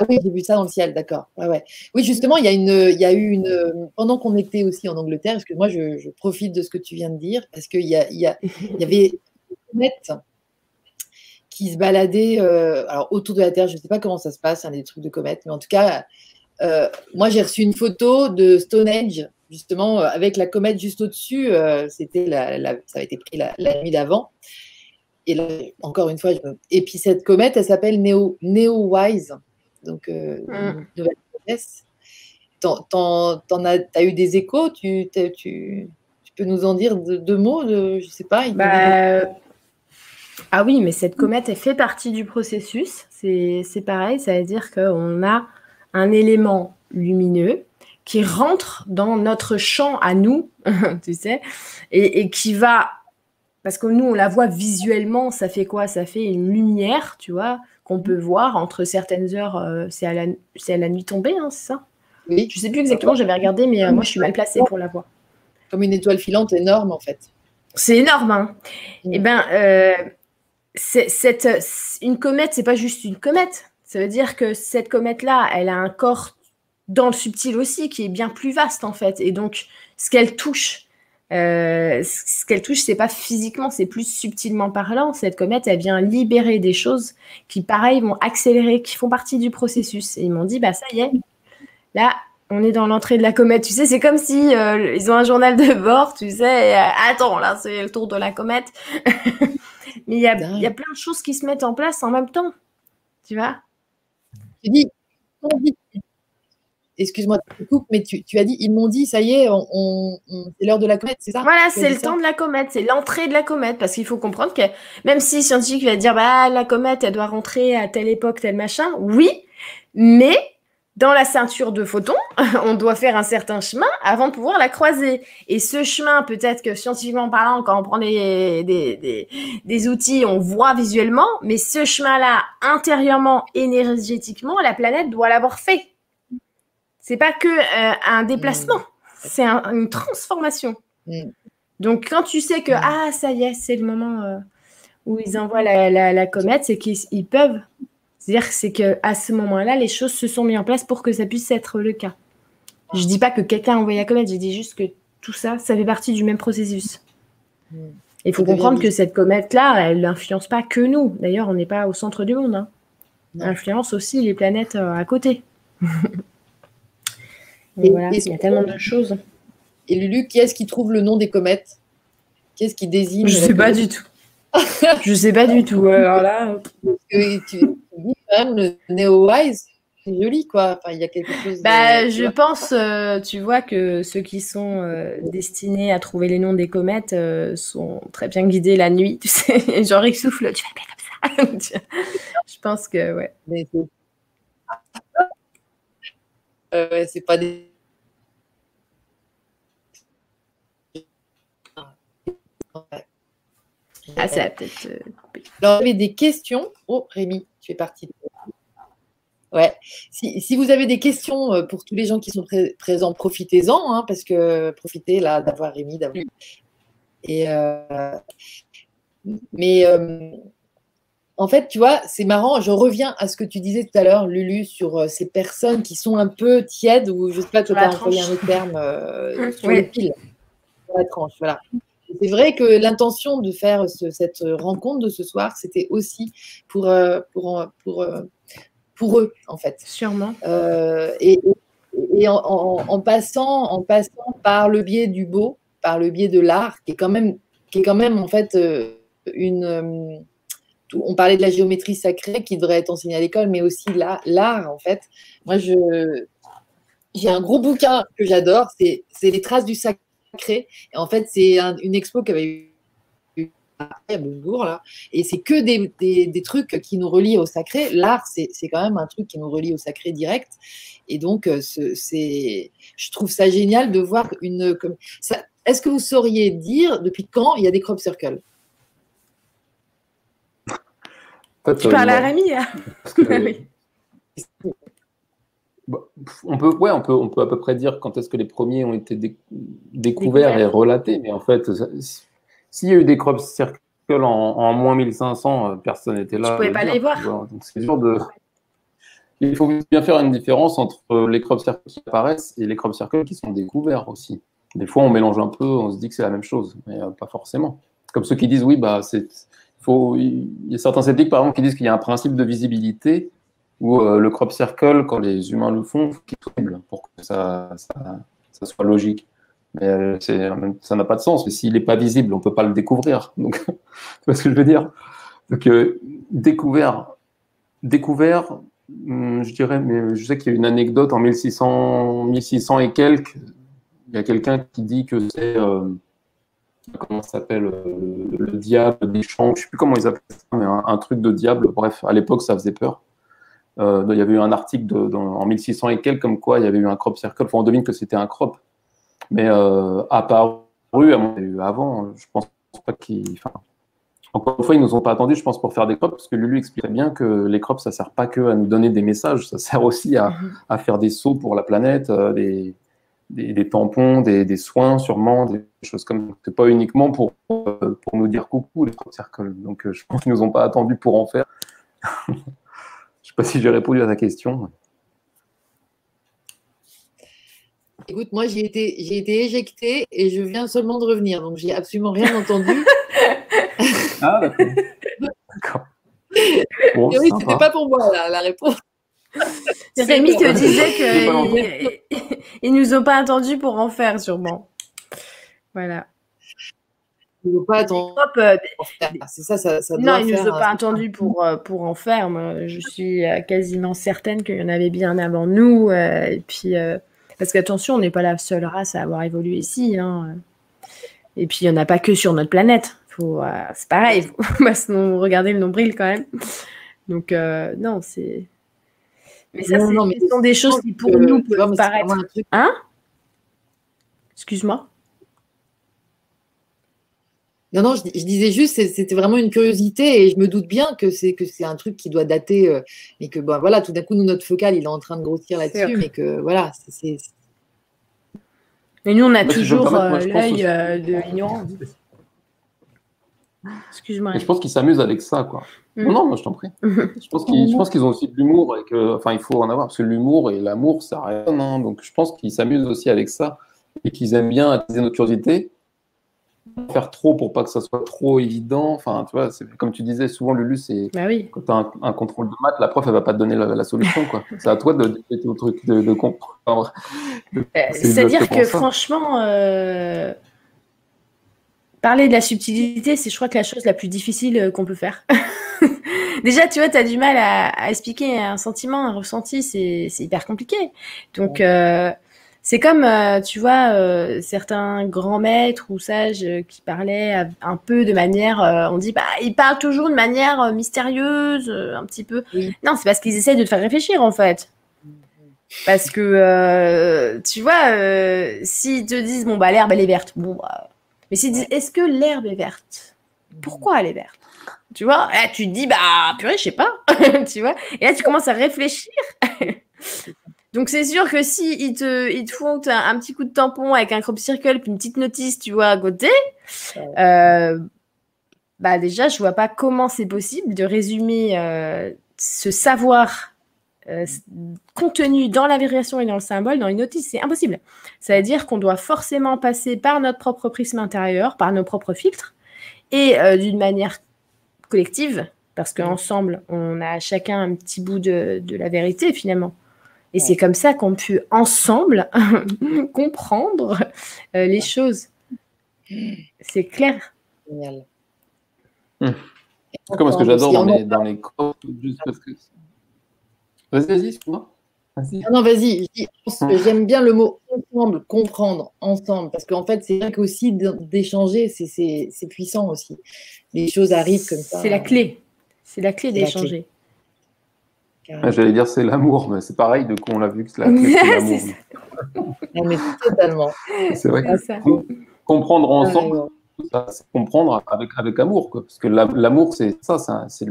Ah oui, j'ai vu ça dans le ciel, d'accord. Ouais, Oui, justement, il y, a a eu une. Pendant qu'on était aussi en Angleterre, parce que moi, je, profite de ce que tu viens de dire, parce qu'il y, a, il y, a, qui se baladait euh, alors, autour de la Terre. Je ne sais pas comment ça se passe, un des trucs de comète, mais en tout cas, euh, moi, j'ai reçu une photo de Stonehenge, justement, euh, avec la comète juste au-dessus. C'était la, ça avait été pris la, nuit d'avant. Et là, encore une fois, et puis cette comète, elle s'appelle Neo, Neo Wise donc euh, mm. nouvelle T'en, as, as, eu des échos? Tu, tu, tu, peux nous en dire deux, mots de, Je sais pas. Bah, ah oui, mais cette comète, elle fait partie du processus. C'est, pareil, ça veut dire qu'on a un élément lumineux qui rentre dans notre champ à nous, tu sais, et, et, qui va, parce que nous, on la voit visuellement, ça fait quoi? Ça fait une lumière, tu vois, qu'on peut voir entre certaines heures. Euh, c'est à, la, à la nuit tombée, hein, c'est ça? Oui. Je ne sais plus exactement, j'avais regardé, mais euh, moi, je suis mal placée pour la voir. Comme une étoile filante énorme, en fait. C'est énorme. Hein. Mm. Eh bien, euh, cette, une comète, c'est pas juste une comète. Ça veut dire que cette comète-là, elle a un corps dans le subtil aussi qui est bien plus vaste, en fait. Et donc, ce qu'elle touche, euh, ce qu'elle touche, c'est pas physiquement, c'est plus subtilement parlant. Cette comète, elle vient libérer des choses qui, pareil, vont accélérer, qui font partie du processus. Et ils m'ont dit, bah ça y est, là, on est dans l'entrée de la comète. Tu sais, c'est comme si euh, ils ont un journal de bord, tu sais. Euh, attends, là, c'est le tour de la comète. Mais il y a, y a plein de choses qui se mettent en place en même temps. Tu vois? Tu dis, excuse-moi, mais tu, as dit, ils m'ont dit, ça y est, on, c'est l'heure de la comète, c'est ça? Voilà, c'est le temps de la comète, c'est l'entrée de la comète, parce qu'il faut comprendre que même si scientifique va dire, bah la comète, elle doit rentrer à telle époque, tel machin, oui, mais dans la ceinture de photons, on doit faire un certain chemin avant de pouvoir la croiser. Et ce chemin, peut-être que scientifiquement parlant, quand on prend des, des, des outils, on voit visuellement, mais ce chemin-là, intérieurement, énergétiquement, la planète doit l'avoir fait c'est pas que euh, un déplacement, mm. c'est une transformation. Mm. Donc quand tu sais que mm. ah ça y est, c'est le moment euh, où ils envoient la, comète, c'est qu'ils peuvent. C'est-à-dire que c'est que à ce moment-là, les choses se sont mises en place pour que ça puisse être le cas. Je dis pas que quelqu'un a envoyé la comète, je dis juste que tout ça, ça fait partie du même processus. Il faut comprendre que cette comète-là, elle n'influence pas que nous. D'ailleurs, on n'est pas au centre du monde. Hein. Elle influence aussi les planètes euh, à côté. il y a tellement de choses. Et Lulu, qui est-ce qui trouve le nom des comètes? Qui est-ce qui désigne Je ne sais pas du tout. je ne sais pas du tout. Alors là, tu, tu dis quand même le Neo-Wise, c'est joli quoi. Enfin, il y a quelque chose. Bah, je pense, euh, tu vois, que ceux qui sont euh, destinés à trouver les noms des comètes euh, sont très bien guidés la nuit. Tu sais, genre ils soufflent, tu vas comme ça. je pense que ouais. Mais euh, c'est pas des. Ah, ça peut-être. Euh, Alors, vous avez des questions. Oh, Rémi, tu fais partie. Ouais. Si, vous avez des questions euh, pour tous les gens qui sont présents, profitez-en, hein, parce que profitez là d'avoir Rémi, d'avoir. Et mais en fait, tu vois, c'est marrant. Je reviens à ce que tu disais tout à l'heure, Lulu, sur euh, ces personnes qui sont un peu tièdes ou je sais pas, tu as employé un autre terme euh, sur les piles, sur la tranche. Voilà. C'est vrai que l'intention de faire cette rencontre de ce soir, c'était aussi pour, euh, pour, pour, pour, eux, en fait. Sûrement. et, et en, en, passant, en passant par le biais du beau, par le biais de l'art, qui est quand même, qui est quand même en fait une on parlait de la géométrie sacrée qui devrait être enseignée à l'école, mais aussi l'art, en fait. Moi, je, j'ai un gros bouquin que j'adore, c'est, Les traces du sacré. Et en fait, c'est une expo qui avait eu à Bourg, là, et c'est que des, trucs qui nous relient au sacré. L'art, c'est, quand même un truc qui nous relie au sacré direct. Et donc, euh, c'est, je trouve ça génial de voir une. Comme, est-ce que vous sauriez dire depuis quand il y a des crop circles? Tu parles à Rémi bah, on peut, ouais, on peut, on peut à peu près dire quand est-ce que les premiers ont été découverts et relatés, mais en fait, s'il y a eu des crop circles en, en moins 1500, euh, personne n'était là. Tu pouvais pas les voir. Donc c'est dur de. Il faut bien faire une différence entre les crop circles qui apparaissent et les crop circles qui sont découverts aussi. Des fois, on mélange un peu, on se dit que c'est la même chose, mais euh, pas forcément. Comme ceux qui disent oui, bah c'est. Il y a certains sceptiques, par exemple, qui disent qu'il y a un principe de visibilité où euh, le crop circle, quand les humains le font, faut qu'il soit pour que ça, soit logique. Mais euh, ça n'a pas de sens. Mais s'il n'est pas visible, on ne peut pas le découvrir. Donc, tu vois ce que je veux dire? Donc, découvert, découvert, hum, je dirais, mais je sais qu'il y a une anecdote en 1600, 1600 et quelques il y a quelqu'un qui dit que c'est euh, comment s'appelle euh, le, diable des champs, je ne sais plus comment ils appellent ça, mais un, truc de diable. Bref, à l'époque, ça faisait peur. Euh, il y avait eu un article de, en 1600 et quelques comme quoi il y avait eu un crop circle. Enfin, on devine que c'était un crop, mais apparu avant. Je pense pas qu'il. Enfin, encore une fois, ils nous ont pas attendu, je pense, pour faire des crops, parce que Lulu expliquait bien que les crops, ça sert pas que à nous donner des messages, ça sert aussi à, à faire des sauts pour la planète, des, des, tampons, des, soins sûrement, des choses comme ça. C'est pas uniquement pour, euh, pour nous dire coucou les circles. Donc euh, je pense qu'ils nous ont pas attendu pour en faire. je sais pas si j'ai répondu à ta question. Écoute, moi j'ai été, j'ai été éjectée et je viens seulement de revenir, donc j'ai absolument rien entendu. ah d'accord. d'accord. Bon, oui, c'était pas pour moi la réponse. Rémi te disait qu'ils nous ont pas attendus pour en faire, sûrement. Voilà. Ils nous ont pas attendus. Euh, c'est ça, ça, ça non, ils nous ont pas attendus pour, euh, pour en faire. je suis euh, quasiment certaine qu'il y en avait bien avant nous. et puis, parce qu'attention, on n'est pas la seule race à avoir évolué ici. Hein. Et puis, il n'y en a pas que sur notre planète. c'est pareil. Faut, regardez le nombril quand même. Donc, non, c'est mais ça, ce sont des choses qui pour nous peuvent paraître. Hein? Excuse-moi. Non, non, je, disais juste, c'était vraiment une curiosité et je me doute bien que c'est que c'est un truc qui doit dater euh, et que bon, voilà, tout d'un coup, nous, notre focal, il est en train de grossir là-dessus, mais que voilà, c'est. Mais nous, on a toujours euh, l'œil euh, de l'ignorance. Excuse-moi. Je pense qu'ils s'amusent avec ça, quoi. Mm. Non, non, je t'en prie. je pense qu'ils ont aussi de l'humour et que, enfin, il faut en avoir parce que l'humour et l'amour, ça rien. Hein. donc, je pense qu'ils s'amusent aussi avec ça et qu'ils aiment bien attiser notre curiosité. Faire trop pour pas que ça soit trop évident. Enfin, tu vois, comme tu disais, souvent, Lulu, c'est bah oui. quand tu as un, contrôle de maths, la prof, elle va pas te donner la, solution, quoi. c'est à toi de, de, truc, de, comprendre. Euh, c'est-à-dire que, franchement, euh, parler de la subtilité, c'est, je crois, que la chose la plus difficile euh, qu'on peut faire. Déjà, tu vois, tu as du mal à, expliquer un sentiment, un ressenti, c'est hyper compliqué. Donc, euh, c'est comme, euh, tu vois, euh, certains grands maîtres ou sages qui parlaient un peu de manière, on dit, bah, ils parlent toujours de manière mystérieuse, un petit peu. Non, c'est parce qu'ils essaient de te faire réfléchir, en fait. Parce que, tu vois, s'ils te disent, bon, bah, l'herbe, elle est verte. Bon, bah, mais s'ils disent, est-ce que l'herbe est verte? Pourquoi elle est verte? Tu vois, là, tu te dis, bah, purée, je sais pas. tu vois Et là, tu commences à réfléchir. Donc, c'est sûr que si ils te, ils te font un, petit coup de tampon avec un crop circle puis une petite notice, tu vois, à côté, euh, bah, déjà, je vois pas comment c'est possible de résumer euh, ce savoir euh, contenu dans la variation et dans le symbole dans une notice. C'est impossible. Ça veut dire qu'on doit forcément passer par notre propre prisme intérieur, par nos propres filtres, et d'une manière collective, parce mm. qu'ensemble, on a chacun un petit bout de, la vérité finalement. Et c'est comme ça qu'on peut ensemble comprendre euh, les choses. C'est clair. Génial. Hum. Comme ce que j'adore dans les, dans les juste parce que. Vas-y, vas-y, excuse-moi. non, vas-y. J'aime bien le mot ensemble, comprendre, ensemble, parce qu'en fait, c'est vrai qu'aussi d'échanger, c'est puissant aussi les choses arrivent comme ça. C'est la clé. C'est la clé d'échanger. J'allais dire c'est l'amour, mais c'est pareil, de coup on l'a vu que c'est la clé, c'est l'amour. mais totalement. C'est vrai. comprendre ensemble, ça, c'est comprendre avec, avec amour. Quoi. Parce que l'amour, c'est ça, c'est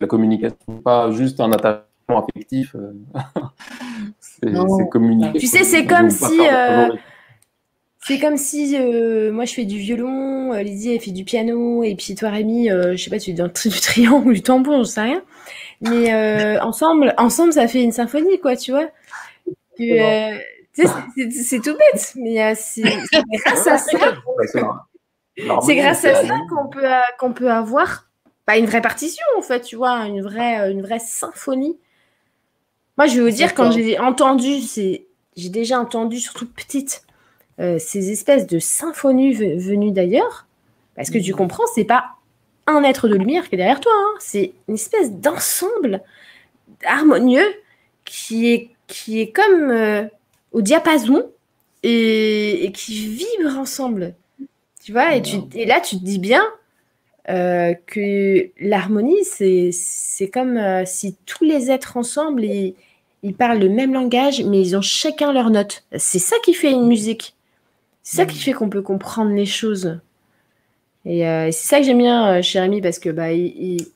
la communication, pas juste un attachement affectif. Euh, c'est communiquer. Tu sais, c'est comme si. Euh, c'est comme si euh, moi je fais du violon, Lydie elle fait du piano, et puis toi Rémi, je sais pas, tu fais du triangle ou du tambour, je sais rien. Mais ensemble, ensemble ça fait une symphonie, quoi, tu vois. c'est tout bête, mais c'est grâce à ça. C'est grâce à ça qu'on peut, qu'on peut avoir pas une vraie partition, en fait, tu vois, une vraie, une vraie symphonie. Moi, je vais vous dire, quand j'ai entendu, j'ai déjà entendu, surtout petite, euh, ces espèces de symphonies venues d'ailleurs, parce que tu mmh. comprends, c'est pas un être de lumière qui est derrière toi, hein. c'est une espèce d'ensemble harmonieux qui est, qui est comme euh, au diapason et, et, qui vibre ensemble. Tu vois, et, tu, et là, tu te dis bien euh, que l'harmonie, c'est comme euh, si tous les êtres ensemble, ils, ils, parlent le même langage, mais ils ont chacun leur note. C'est ça qui fait une musique. C'est ça qui mm. fait qu'on peut comprendre les choses. Et, euh, c'est ça que j'aime bien chez Rémi, parce que bah, il,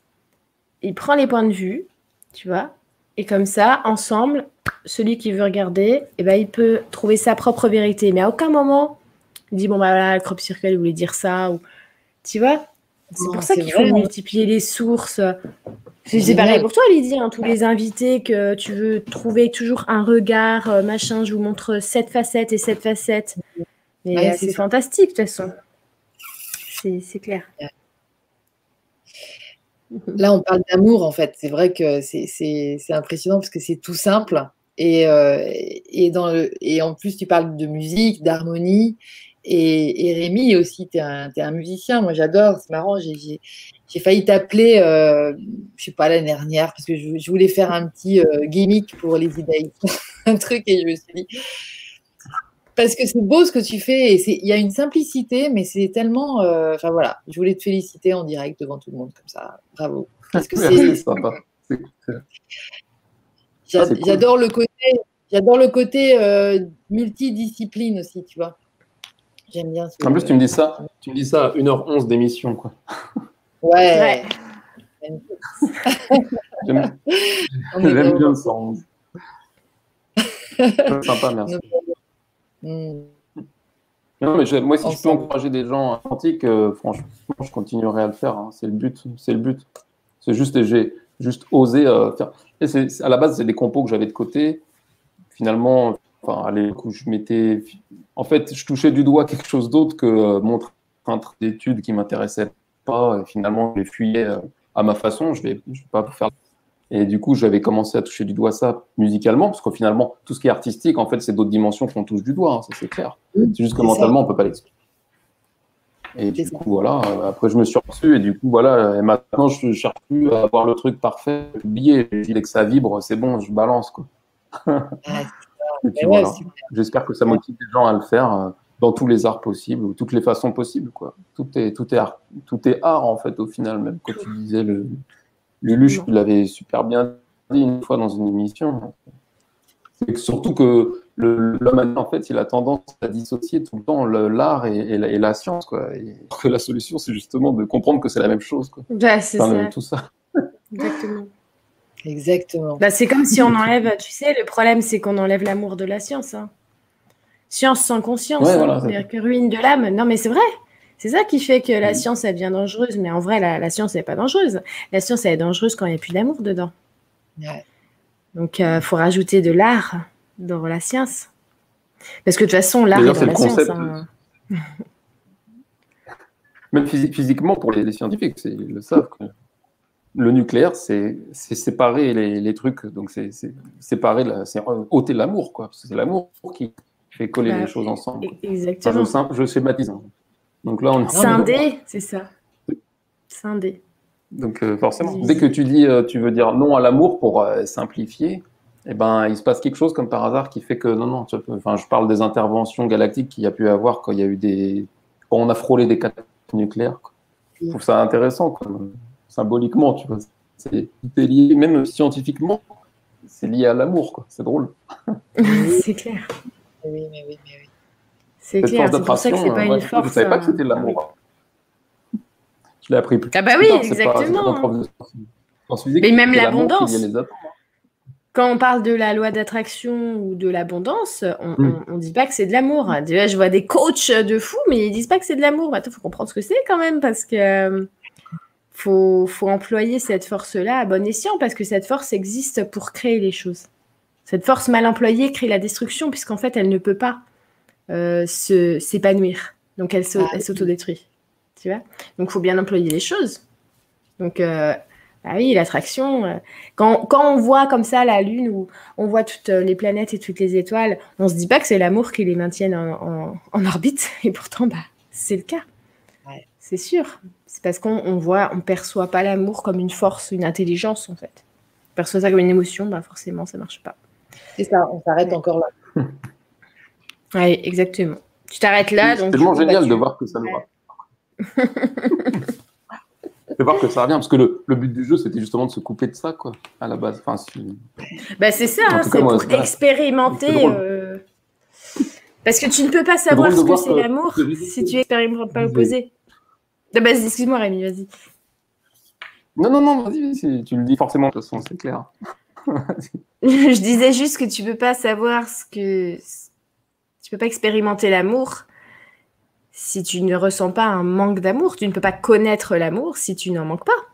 il, prend les points de vue, tu vois, et comme ça, ensemble, celui qui veut regarder, et eh ben, il peut trouver sa propre vérité. Mais à aucun moment, il dit, bon, bah voilà, le crop circle il voulait dire ça. Ou... Tu vois C'est pour ça qu'il faut multiplier les sources. C'est pareil pour toi, Lydie. Hein, tous les invités que tu veux trouver toujours un regard, euh, machin, je vous montre sept facettes et sept facettes. Mais euh, c'est fantastique, de toute façon. C'est clair. Là, on parle d'amour, en fait. C'est vrai que c'est impressionnant parce que c'est tout simple. Et, euh, et, dans le, et en plus, tu parles de musique, d'harmonie. Et, Rémi aussi, tu es, un musicien. Moi, j'adore. C'est marrant. J'ai failli t'appeler, euh, je sais pas, l'année dernière, parce que je, voulais faire un petit euh, gimmick pour les idées. un truc, et je me suis dit. Parce que c'est beau ce que tu fais. Et il y a une simplicité, mais c'est tellement. Euh, enfin, voilà. Je voulais te féliciter en direct devant tout le monde, comme ça. Bravo. Parce que c'est. J'adore le côté. J'adore le côté euh, multidiscipline aussi, tu vois. J'aime bien. en plus, tu me dis ça, tu me dis ça à 1h11 d'émission, quoi. Ouais. J'aime bien le 111. Sympa, merci. Hmm. Non, mais moi, si je peux encourager des gens authentiques, euh, franchement, je continuerai à le faire. Hein. C'est le but. C'est le but. C'est juste, j'ai juste osé euh, faire. Et à la base, c'est des compos que j'avais de côté. Finalement, enfin, allez, je m'étais. En fait, je touchais du doigt quelque chose d'autre que euh, mon train d'études qui m'intéressait pas. Et finalement, je les fuyais euh, à ma façon. Je vais, je vais pas faire. Et du coup, j'avais commencé à toucher du doigt ça musicalement, parce que finalement, tout ce qui est artistique, en fait, c'est d'autres dimensions qu'on touche du doigt, hein, ça c'est clair. C'est juste que mentalement, on ne peut pas l'expliquer. Et du coup, voilà, euh, après je me suis reçu, et du coup, voilà, et maintenant je cherche plus à avoir le truc parfait, oublié, je dis que ça vibre, c'est bon, je balance, quoi. J'espère que ça motive les gens à le faire euh, dans tous les arts possibles ou toutes les façons possibles. Quoi. Tout, est, tout, est art, tout est art, en fait, au final, même quand tu disais le. Luluche, tu l'avais super bien dit une fois dans une émission. C'est surtout que l'homme, en fait, il a tendance à dissocier tout le temps l'art et, la, science. Quoi. Et que la solution, c'est justement de comprendre que c'est la même chose. Quoi. Bah, c'est ça. Tout ça. Exactement. Exactement. Bah, c'est comme si on enlève, tu sais, le problème, c'est qu'on enlève l'amour de la science. Hein. Science sans conscience, hein. c'est-à-dire que ruine de l'âme. Non, mais c'est vrai. C'est ça qui fait que la science, elle devient dangereuse. Mais en vrai, la, science, elle n'est pas dangereuse. La science, elle est dangereuse quand il n'y a plus d'amour dedans. Donc, il euh, faut rajouter de l'art dans la science. Parce que de toute façon, l'art est dans la science. Hein. Même physiquement, pour les, scientifiques, ils le savent le nucléaire, c'est séparer les, trucs, donc c'est séparer, c'est ôter l'amour, quoi. C'est l'amour qui fait coller bah, les choses ensemble. Exactement. je, je, schématise. Hein. Donc là, on Scindé, c'est ça. Scindé. Donc euh, forcément, dès que tu dis, euh, tu veux dire non à l'amour pour euh, simplifier, eh ben, il se passe quelque chose comme par hasard qui fait que non, non. enfin, je parle des interventions galactiques qu'il y a pu avoir quand il y a eu des, quand on a frôlé des catastrophes nucléaires. Je trouve ça intéressant. Quoi symboliquement, tu vois. C'est lié, même scientifiquement, c'est lié à l'amour, quoi. C'est drôle. c'est clair. Oui, mais oui, mais oui. C'est clair, c'est pour ça que c'est pas une force. Je savais pas que c'était l'amour. Je l'ai appris plus Ah bah oui, tard, exactement. Mais même l'abondance. Quand on parle de la loi d'attraction ou de l'abondance, on, Mm. on, on dit pas que c'est de l'amour. Déjà, je vois des coachs de fous, mais ils disent pas que c'est de l'amour. Attends, faut comprendre ce que c'est quand même, parce que euh, faut, faut employer cette force-là à bon escient, parce que cette force existe pour créer les choses. Cette force mal employée crée la destruction, puisqu'en fait, elle ne peut pas euh, se- s'épanouir. Donc, elle Ah, s'autodétruit. Tu vois? Donc, faut bien employer les choses. Donc, euh, ah oui, l'attraction. euh, quand, quand on voit comme ça la Lune, ou on voit toutes euh, les planètes et toutes les étoiles, on se dit pas que c'est l'amour qui les maintienne en, en- en orbite, et pourtant, bah, c'est le cas. Ouais. C'est sûr. Parce qu'on on voit, on perçoit pas l'amour comme une force, une intelligence, en fait. On perçoit ça comme une émotion, bah forcément, ça marche pas. C'est ça, on s'arrête Ouais. encore là. Ouais, exactement. Tu t'arrêtes là, C'est donc. tellement génial tu- de voir que ça nous de voir que ça revient, parce que le, le but du jeu, c'était justement de se couper de ça, quoi, à la base. Enfin, Bah, c'est ça, hein, c'est pour expérimenter. Euh, Parce que tu ne peux pas savoir ce que c'est l'amour si tu expérimentes pas Mais- l'opposé. Ah bah, excuse-moi, Rémi, vas-y. Non, non, non, vas-y, tu le dis forcément, de toute façon, c'est clair. Je disais juste que tu peux pas savoir ce que. Tu peux pas expérimenter l'amour si tu ne ressens pas un manque d'amour. Tu ne peux pas connaître l'amour si tu n'en manques pas.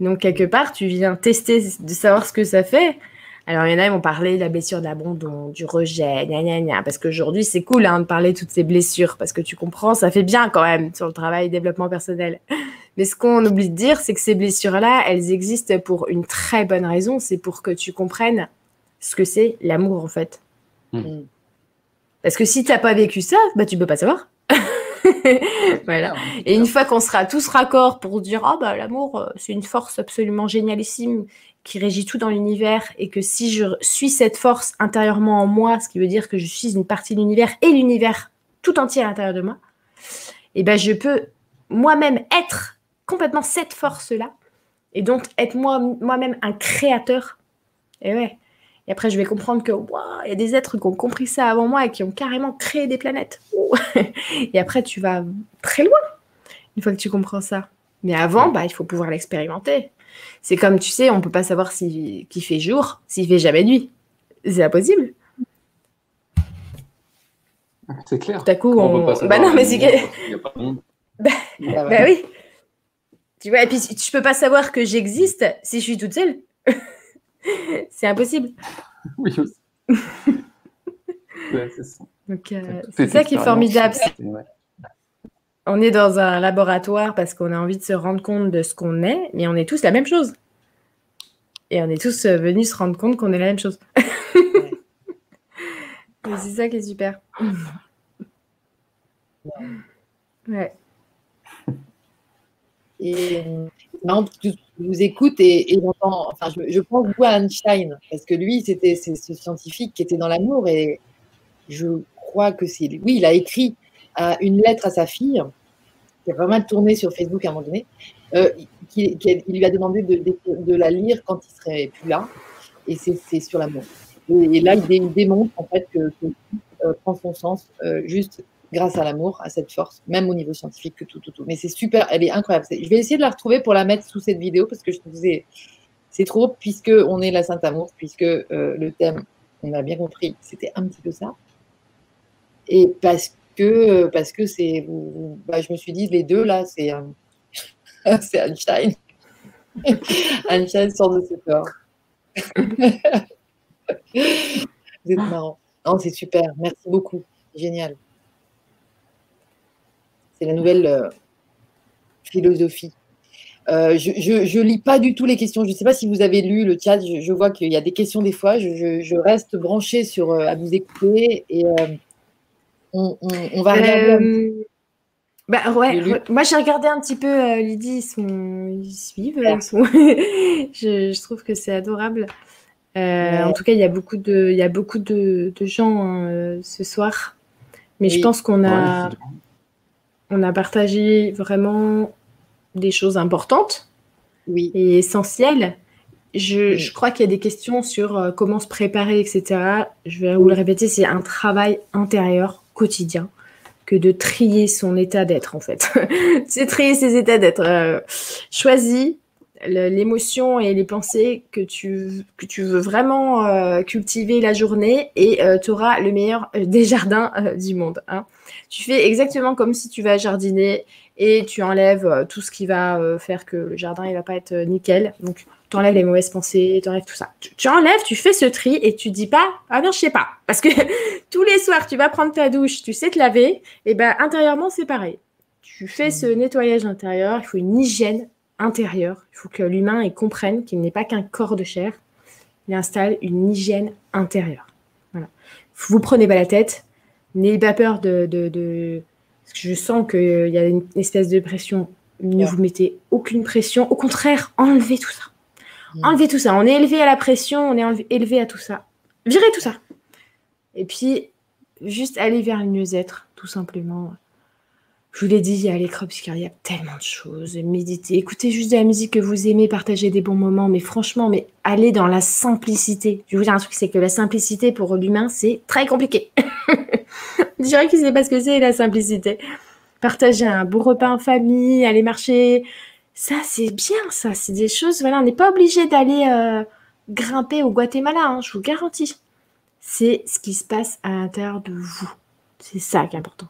Donc, quelque part, tu viens tester de savoir ce que ça fait. Alors, il y en a, ils vont parler de la blessure d'abandon, du rejet, gna gna gna. Parce qu'aujourd'hui, c'est cool hein, de parler de toutes ces blessures. Parce que tu comprends, ça fait bien quand même sur le travail développement personnel. Mais ce qu'on oublie de dire, c'est que ces blessures-là, elles existent pour une très bonne raison. C'est pour que tu comprennes ce que c'est l'amour, en fait. Mm. Parce que si tu n'as pas vécu ça, bah, tu peux pas savoir. voilà. Et une fois qu'on sera tous raccords pour dire ah bah l'amour euh, c'est une force absolument génialissime qui régit tout dans l'univers et que si je suis cette force intérieurement en moi, ce qui veut dire que je suis une partie de l'univers et l'univers tout entier à l'intérieur de moi, et ben je peux moi-même être complètement cette force-là et donc être moi moi-même un créateur. Et ouais. Et après je vais comprendre que il y a des êtres qui ont compris ça avant moi et qui ont carrément créé des planètes. Et après, tu vas très loin une fois que tu comprends ça. Mais avant, bah, il faut pouvoir l'expérimenter. C'est comme, tu sais, on peut pas savoir s'il qu'il fait jour, s'il fait jamais nuit. C'est impossible. C'est clair. Tout à coup, On on... peut pas bah savoir non, mais c'est que... il y a pas de monde. Ah, Bah oui. Tu vois, et puis je peux pas savoir que j'existe si je suis toute seule. c'est impossible. Oui, aussi. Ouais, c'est ça. Donc, euh, c'est ça qui est formidable. ouais. On est dans un laboratoire parce qu'on a envie de se rendre compte de ce qu'on est, mais on est tous la même chose. Et on est tous euh, venus se rendre compte qu'on est la même chose. Et c'est ça qui est super. Ouais. Et que je vous écoute et, et j'entends, enfin, je, je pense beaucoup à Einstein parce que lui, c'était ce scientifique qui était dans l'amour et je crois que c'est oui, il a écrit euh, une lettre à sa fille qui a mal tourné sur Facebook à un moment donné. euh, qui, lui a demandé de, la lire quand il serait plus là et c'est sur l'amour. Et, là, il, dé- il démontre en fait que, que tout euh, prend son sens euh, juste grâce à l'amour, à cette force, même au niveau scientifique que tout, tout, tout. Mais c'est super, elle est incroyable. Je vais essayer de la retrouver pour la mettre sous cette vidéo parce que je trouve que c'est trop, puisque on est la Sainte Amour, puisque euh, le thème, on a bien compris, c'était un petit peu ça. Et parce que, parce que c'est, bah, je me suis dit, les deux là, c'est euh, Einstein. Einstein sort de ce corps. Vous êtes marrant. Non, c'est super. Merci beaucoup. Génial. C'est la nouvelle euh, philosophie. Euh, je, je lis pas du tout les questions. Je ne sais pas si vous avez lu le chat. Je, vois qu'il y a des questions des fois. Je, reste branchée sur euh, à vous écouter et euh, on, on, on va regarder. Euh, Bah ouais, moi j'ai regardé un petit peu euh, Lydie, ils, sont... ils suivent, Super. ils sont- je, je trouve que c'est adorable. Euh, Ouais. En tout cas, il y a beaucoup de, il y a beaucoup de, de gens hein, ce soir, mais je pense qu'on a, Ouais, on a partagé vraiment des choses importantes Oui, et essentielles. Je, Oui. je crois qu'il y a des questions sur comment se préparer, etc. Je vais vous le répéter, c'est un travail intérieur quotidien. que de trier son état d'être, en fait. c'est trier ses états d'être. Euh, choisis l'émotion et les pensées que tu, que veux vraiment euh, cultiver la journée et euh, tu auras le meilleur des jardins du monde. Hein. Tu fais exactement comme si tu vas jardiner et tu enlèves tout ce qui va faire que le jardin il va pas être nickel. Donc tu enlèves les mauvaises pensées, tu enlèves tout ça. Tu, enlèves, tu fais ce tri et tu dis pas ah non je sais pas parce que tous les soirs tu vas prendre ta douche, tu sais te laver et ben intérieurement c'est pareil. Tu fais ce mmh. nettoyage intérieur, il faut une hygiène intérieur. Il faut que l'humain comprenne qu'il n'est pas qu'un corps de chair. Il installe une hygiène intérieure. Voilà. Vous prenez pas la tête. N'ayez pas peur de, de, Parce que je sens qu'il y a une espèce de pression. Ne vous mettez aucune pression. Au contraire, enlevez tout ça. Mm. Enlevez tout ça. On est élevé à la pression, on est élevé à tout ça. Virez tout ça. Et puis, juste aller vers le mieux-être, tout simplement. Je vous l'ai dit, il y a l'écran, puisqu'il y a tellement de choses. Méditer, écoutez juste de la musique que vous aimez, partagez des bons moments, mais franchement, mais allez dans la simplicité. Je vais vous dire un truc, c'est que la simplicité pour l'humain, c'est très compliqué. je dirais qu'il ne sait pas ce que c'est la simplicité. Partager un beau repas en famille, aller marcher, ça c'est bien, ça. C'est des choses, voilà, on n'est pas obligé d'aller euh, grimper au Guatemala, hein, je vous garantis. C'est ce qui se passe à l'intérieur de vous. C'est ça qui est important.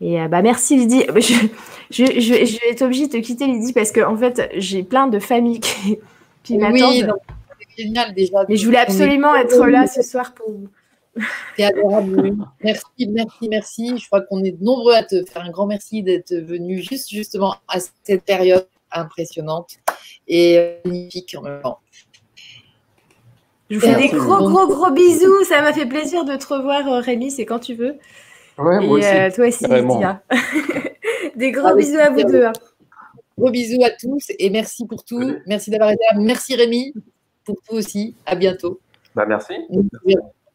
Et euh, bah merci Lydie. Je, je, vais être obligée de te quitter Lydie parce que en fait j'ai plein de familles qui, qui m'attendent. c'est génial déjà. Mais je voulais absolument être là ce soir pour vous. C'est adorable. Merci, merci, merci. Je crois qu'on est nombreux à te faire un grand merci d'être venu juste justement à cette période impressionnante et magnifique en même temps. Je vous fais des gros, gros, gros bisous. Ça m'a fait plaisir de te revoir, euh, Rémi. C'est quand tu veux. Ouais, moi aussi. Euh, toi aussi, Des gros bisous à vous deux. Hein. Gros bisous à tous et merci pour tout. Merci d'avoir été là. Merci Rémi pour tout aussi. À bientôt. Bah, merci.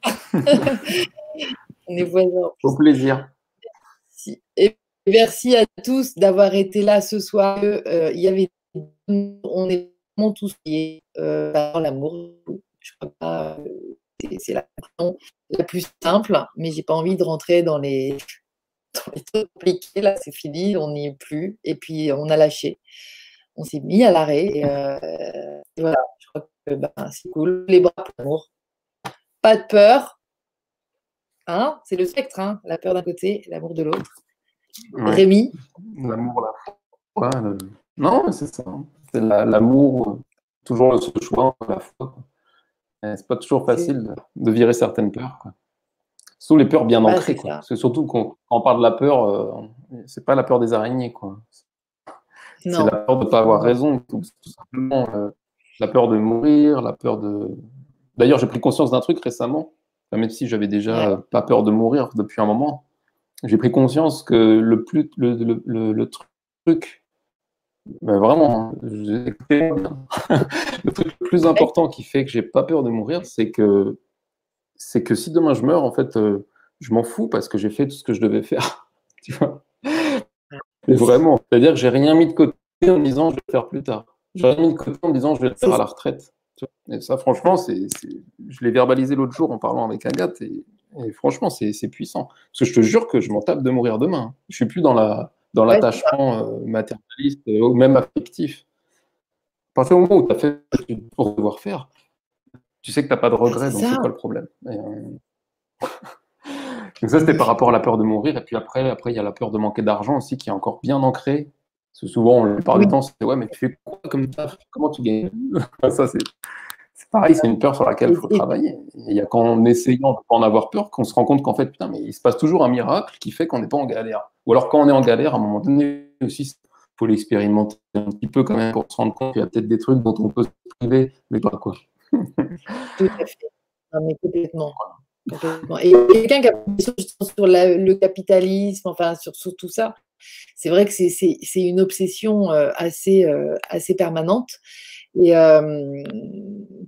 On est voisins. Au plaisir. Et merci à tous d'avoir été là ce soir. Euh, il y avait, on est vraiment tous liés euh, par l'amour. Je crois pas. Euh, c'est la, la plus simple, mais j'ai pas envie de rentrer dans les, dans les trucs compliqués. Là, c'est fini, on n'y est plus. Et puis, on a lâché. On s'est mis à l'arrêt. Et, euh, voilà, je crois que ben, c'est cool. Les bras pour l'amour. Pas de peur. Hein c'est le spectre, hein la peur d'un côté, l'amour de l'autre. Rémi L'amour, la foi. Non, c'est ça. C'est l'amour, toujours le choix, la foi. C'est pas toujours facile de, virer certaines peurs. Quoi. Surtout les peurs bien ancrées. C'est surtout quand, on parle de la peur, euh, c'est pas la peur des araignées. Quoi. C'est la peur de ne pas avoir raison, tout, simplement. Euh, la peur de mourir, la peur de. D'ailleurs, j'ai pris conscience d'un truc récemment, même si j'avais déjà pas peur de mourir depuis un moment. J'ai pris conscience que le, plus, le, le, le truc ben vraiment, le truc le plus important qui fait que j'ai pas peur de mourir, c'est que c'est que si demain je meurs, en fait, euh, je m'en fous parce que j'ai fait tout ce que je devais faire. tu vois? Mais vraiment, c'est-à-dire que j'ai rien mis de côté en disant je vais le faire plus tard. J'ai rien mis de côté en disant je vais le faire à la retraite. Et ça, franchement, c'est, je l'ai verbalisé l'autre jour en parlant avec Agathe et, et franchement, c'est, puissant. Parce que je te jure que je m'en tape de mourir demain. Je suis plus dans la dans l'attachement euh, matérialiste euh, ou même affectif. À partir du moment où tu as fait ce que tu pour devoir faire, tu sais que tu n'as pas de regrets, donc c'est quoi le problème euh, Donc ça, c'était par rapport à la peur de mourir. Et puis après, après, il y a la peur de manquer d'argent aussi qui est encore bien ancrée. Parce que souvent, la plupart du temps, c'est ouais, mais tu fais quoi comme ça Comment tu gagnes? Ça, c'est pareil, c'est une peur sur laquelle il faut travailler. Il y a qu'en essayant de ne pas en avoir peur qu'on se rend compte qu'en fait, putain, mais il se passe toujours un miracle qui fait qu'on n'est pas en galère. Ou alors quand on est en galère, à un moment donné aussi, il faut l'expérimenter un petit peu quand même pour se rendre compte qu'il y a peut-être des trucs dont on peut se priver, mais pas quoi. Tout à fait. mais complètement. Et quelqu'un qui a sur le capitalisme, enfin sur, tout ça, c'est vrai que c'est une obsession euh, assez, euh, assez permanente et euh,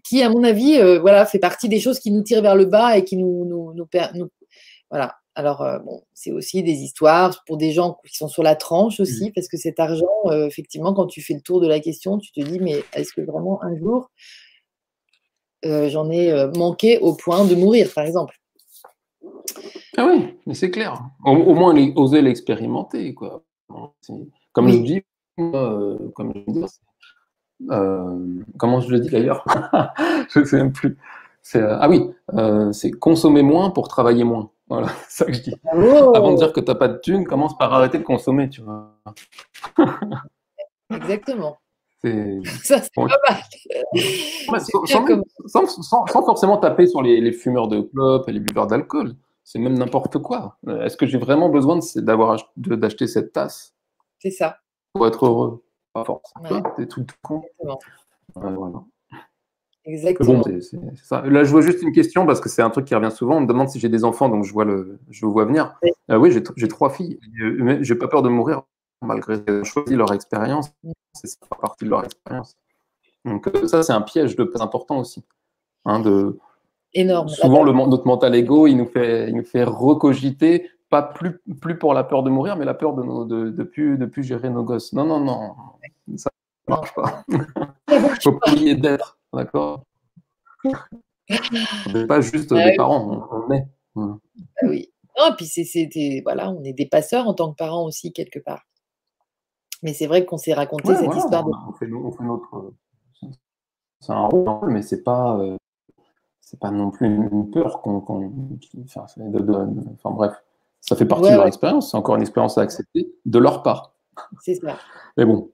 qui, à mon avis, voilà, fait partie des choses qui nous tirent vers le bas et qui nous, nous, nous, nous voilà, alors, euh, bon, c'est aussi des histoires pour des gens qui sont sur la tranche aussi, mmh. parce que cet argent, effectivement, quand tu fais le tour de la question, tu te dis, mais est-ce que vraiment un jour, j'en ai manqué au point de mourir, par exemple? Ah oui, mais c'est clair. Au, moins oser l'expérimenter, quoi. Comme je dis, euh, comme je dis, euh, comment je le dis d'ailleurs? Je ne sais même plus. Euh, ah oui, c'est consommer moins pour travailler moins. Voilà, c'est ça que je dis. Oh. Avant de dire que tu n'as pas de thunes, commence par arrêter de consommer, tu vois. Exactement. Ça, c'est pas mal. sans, forcément taper sur les, fumeurs de clopes et les buveurs d'alcool. C'est même n'importe quoi. Est-ce que j'ai vraiment besoin d'avoir d'acheter cette tasse? C'est ça. Pour être heureux. Pas forcément. C'est tout con. Exactement. Exactement. ça. Là, je vois juste une question parce que c'est un truc qui revient souvent. On me demande si j'ai des enfants, donc je vois le, je vois venir. Oui, euh, j'ai trois filles. J'ai pas peur de mourir malgré choisi leur expérience. Mm. C'est ça partie de leur expérience. Donc euh, ça, c'est un piège de important aussi. Hein, de... Énorme. Souvent, le, notre mental ego, il nous fait, il nous fait recogiter, pas plus, plus pour la peur de mourir, mais la peur de ne de, de, plus, de plus gérer nos gosses. Non, non, non, ça ne marche pas. Il faut pas oublier d'être, d'accord? On n'est pas juste des parents, on, est. Ah oui. Non, puis c'est, voilà, on est des passeurs en tant que parents aussi, quelque part. Mais c'est vrai qu'on s'est raconté cette histoire de. On fait, notre. C'est un rôle, mais c'est pas. Euh, c'est pas non plus une peur qu'on. enfin, bref, ça fait partie de leur expérience. C'est encore une expérience à accepter de leur part. C'est ça. Mais bon.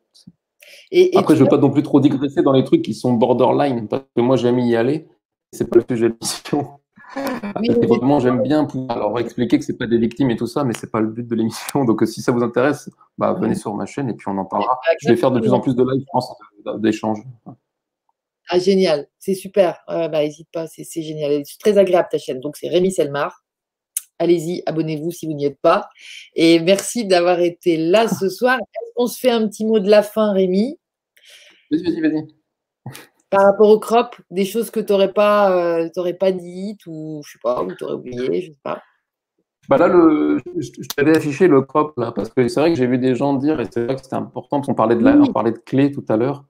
Et, Après, je ne veux pas non plus trop digresser dans les trucs qui sont borderline, parce que moi, j'aime y aller. C'est pas le sujet de l'émission. Moi, j'aime bien pouvoir leur expliquer que c'est pas des victimes et tout ça, mais c'est pas le but de l'émission. Donc, si ça vous intéresse, bah, venez sur ma chaîne et puis on en parlera. Je vais faire de plus en plus de live, je pense, d'échanges. Ah, génial, c'est super. bah, n'hésite pas, c'est génial. C'est très agréable ta chaîne. Donc, c'est Rémi Selmar. Allez-y, abonnez-vous si vous n'y êtes pas. Et merci d'avoir été là ce soir. On se fait un petit mot de la fin, Rémi? Vas-y, vas-y, vas-y par rapport au crop, des choses que tu n'aurais pas, euh, pas dites ou je sais pas, ou tu aurais oublié, je sais pas? Bah là, le, je, t'avais affiché le crop là, parce que c'est vrai que j'ai vu des gens dire, et c'est vrai que c'était important, parce qu'on parlait de la, on parlait de clé tout à l'heure.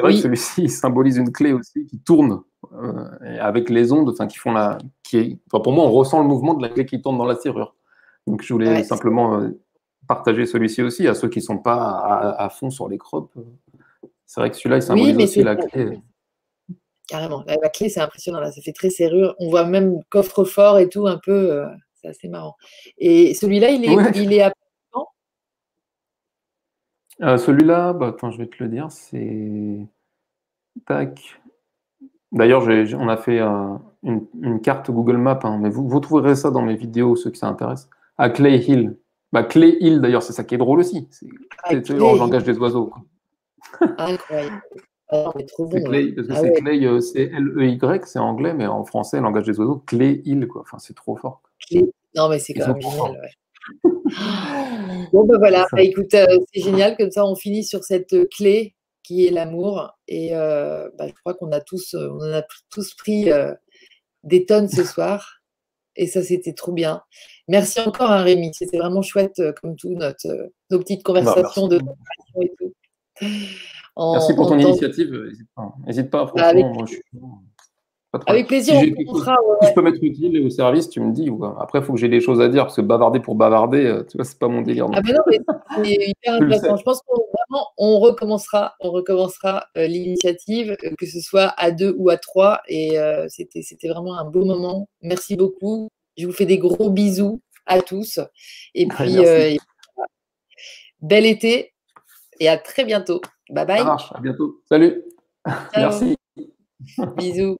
C'est vrai que celui-ci symbolise une clé aussi qui tourne euh, avec les ondes, enfin qui font la, qui est, enfin, pour moi, on ressent le mouvement de la clé qui tourne dans la serrure. Donc je voulais simplement euh, partager celui-ci aussi à ceux qui ne sont pas à, fond sur les crops. C'est vrai que celui-là, il symbolise aussi la clé. Carrément. La, clé, c'est impressionnant. Là, ça fait très serrure. On voit même coffre-fort et tout, un peu. Euh, c'est assez marrant. Et celui-là, il est, il est à euh, Celui-là, bah, attends, je vais te le dire. C'est. Tac. D'ailleurs, on a fait euh, une, carte Google Maps, hein, mais vous, vous trouverez ça dans mes vidéos, ceux qui ça intéresse. À Clay Hill. Bah, Clay Hill, d'ailleurs, c'est ça qui est drôle aussi. C'est le langage des oiseaux. Incroyable. Ah, c'est Clay, parce que ah c'est Clay, euh, c'est L-E-Y, c'est anglais, mais en français, langage des oiseaux, Clay Hill, quoi. Enfin, c'est trop fort. Non, mais c'est quand même génial, ouais. bon, ben voilà, bah, écoute, euh, c'est génial, comme ça, on finit sur cette clé qui est l'amour. Et euh, bah, je crois qu'on a tous, on en a tous pris des tonnes ce soir. Et ça, c'était trop bien. Merci encore, hein, Rémi. C'était vraiment chouette, comme tout, notre, nos petites bah, conversations de et tout. Merci pour ton initiative. N'hésite pas. pas avec, moi, je suis... avec plaisir. Si, je peux mettre utile au service, tu me dis. Après, il faut que j'ai des choses à dire parce que bavarder pour bavarder, euh, tu vois, c'est pas mon délire. Ah, mais non, mais c'est hyper intéressant. Je pense qu'on on recommencera, on recommencera euh, l'initiative, euh, que ce soit à deux ou à trois. Et c'était, c'était vraiment un beau moment. Merci beaucoup. Je vous fais des gros bisous à tous. Et puis, bel été et à très bientôt. Bye bye. À bientôt. Salut. Merci. Bisous.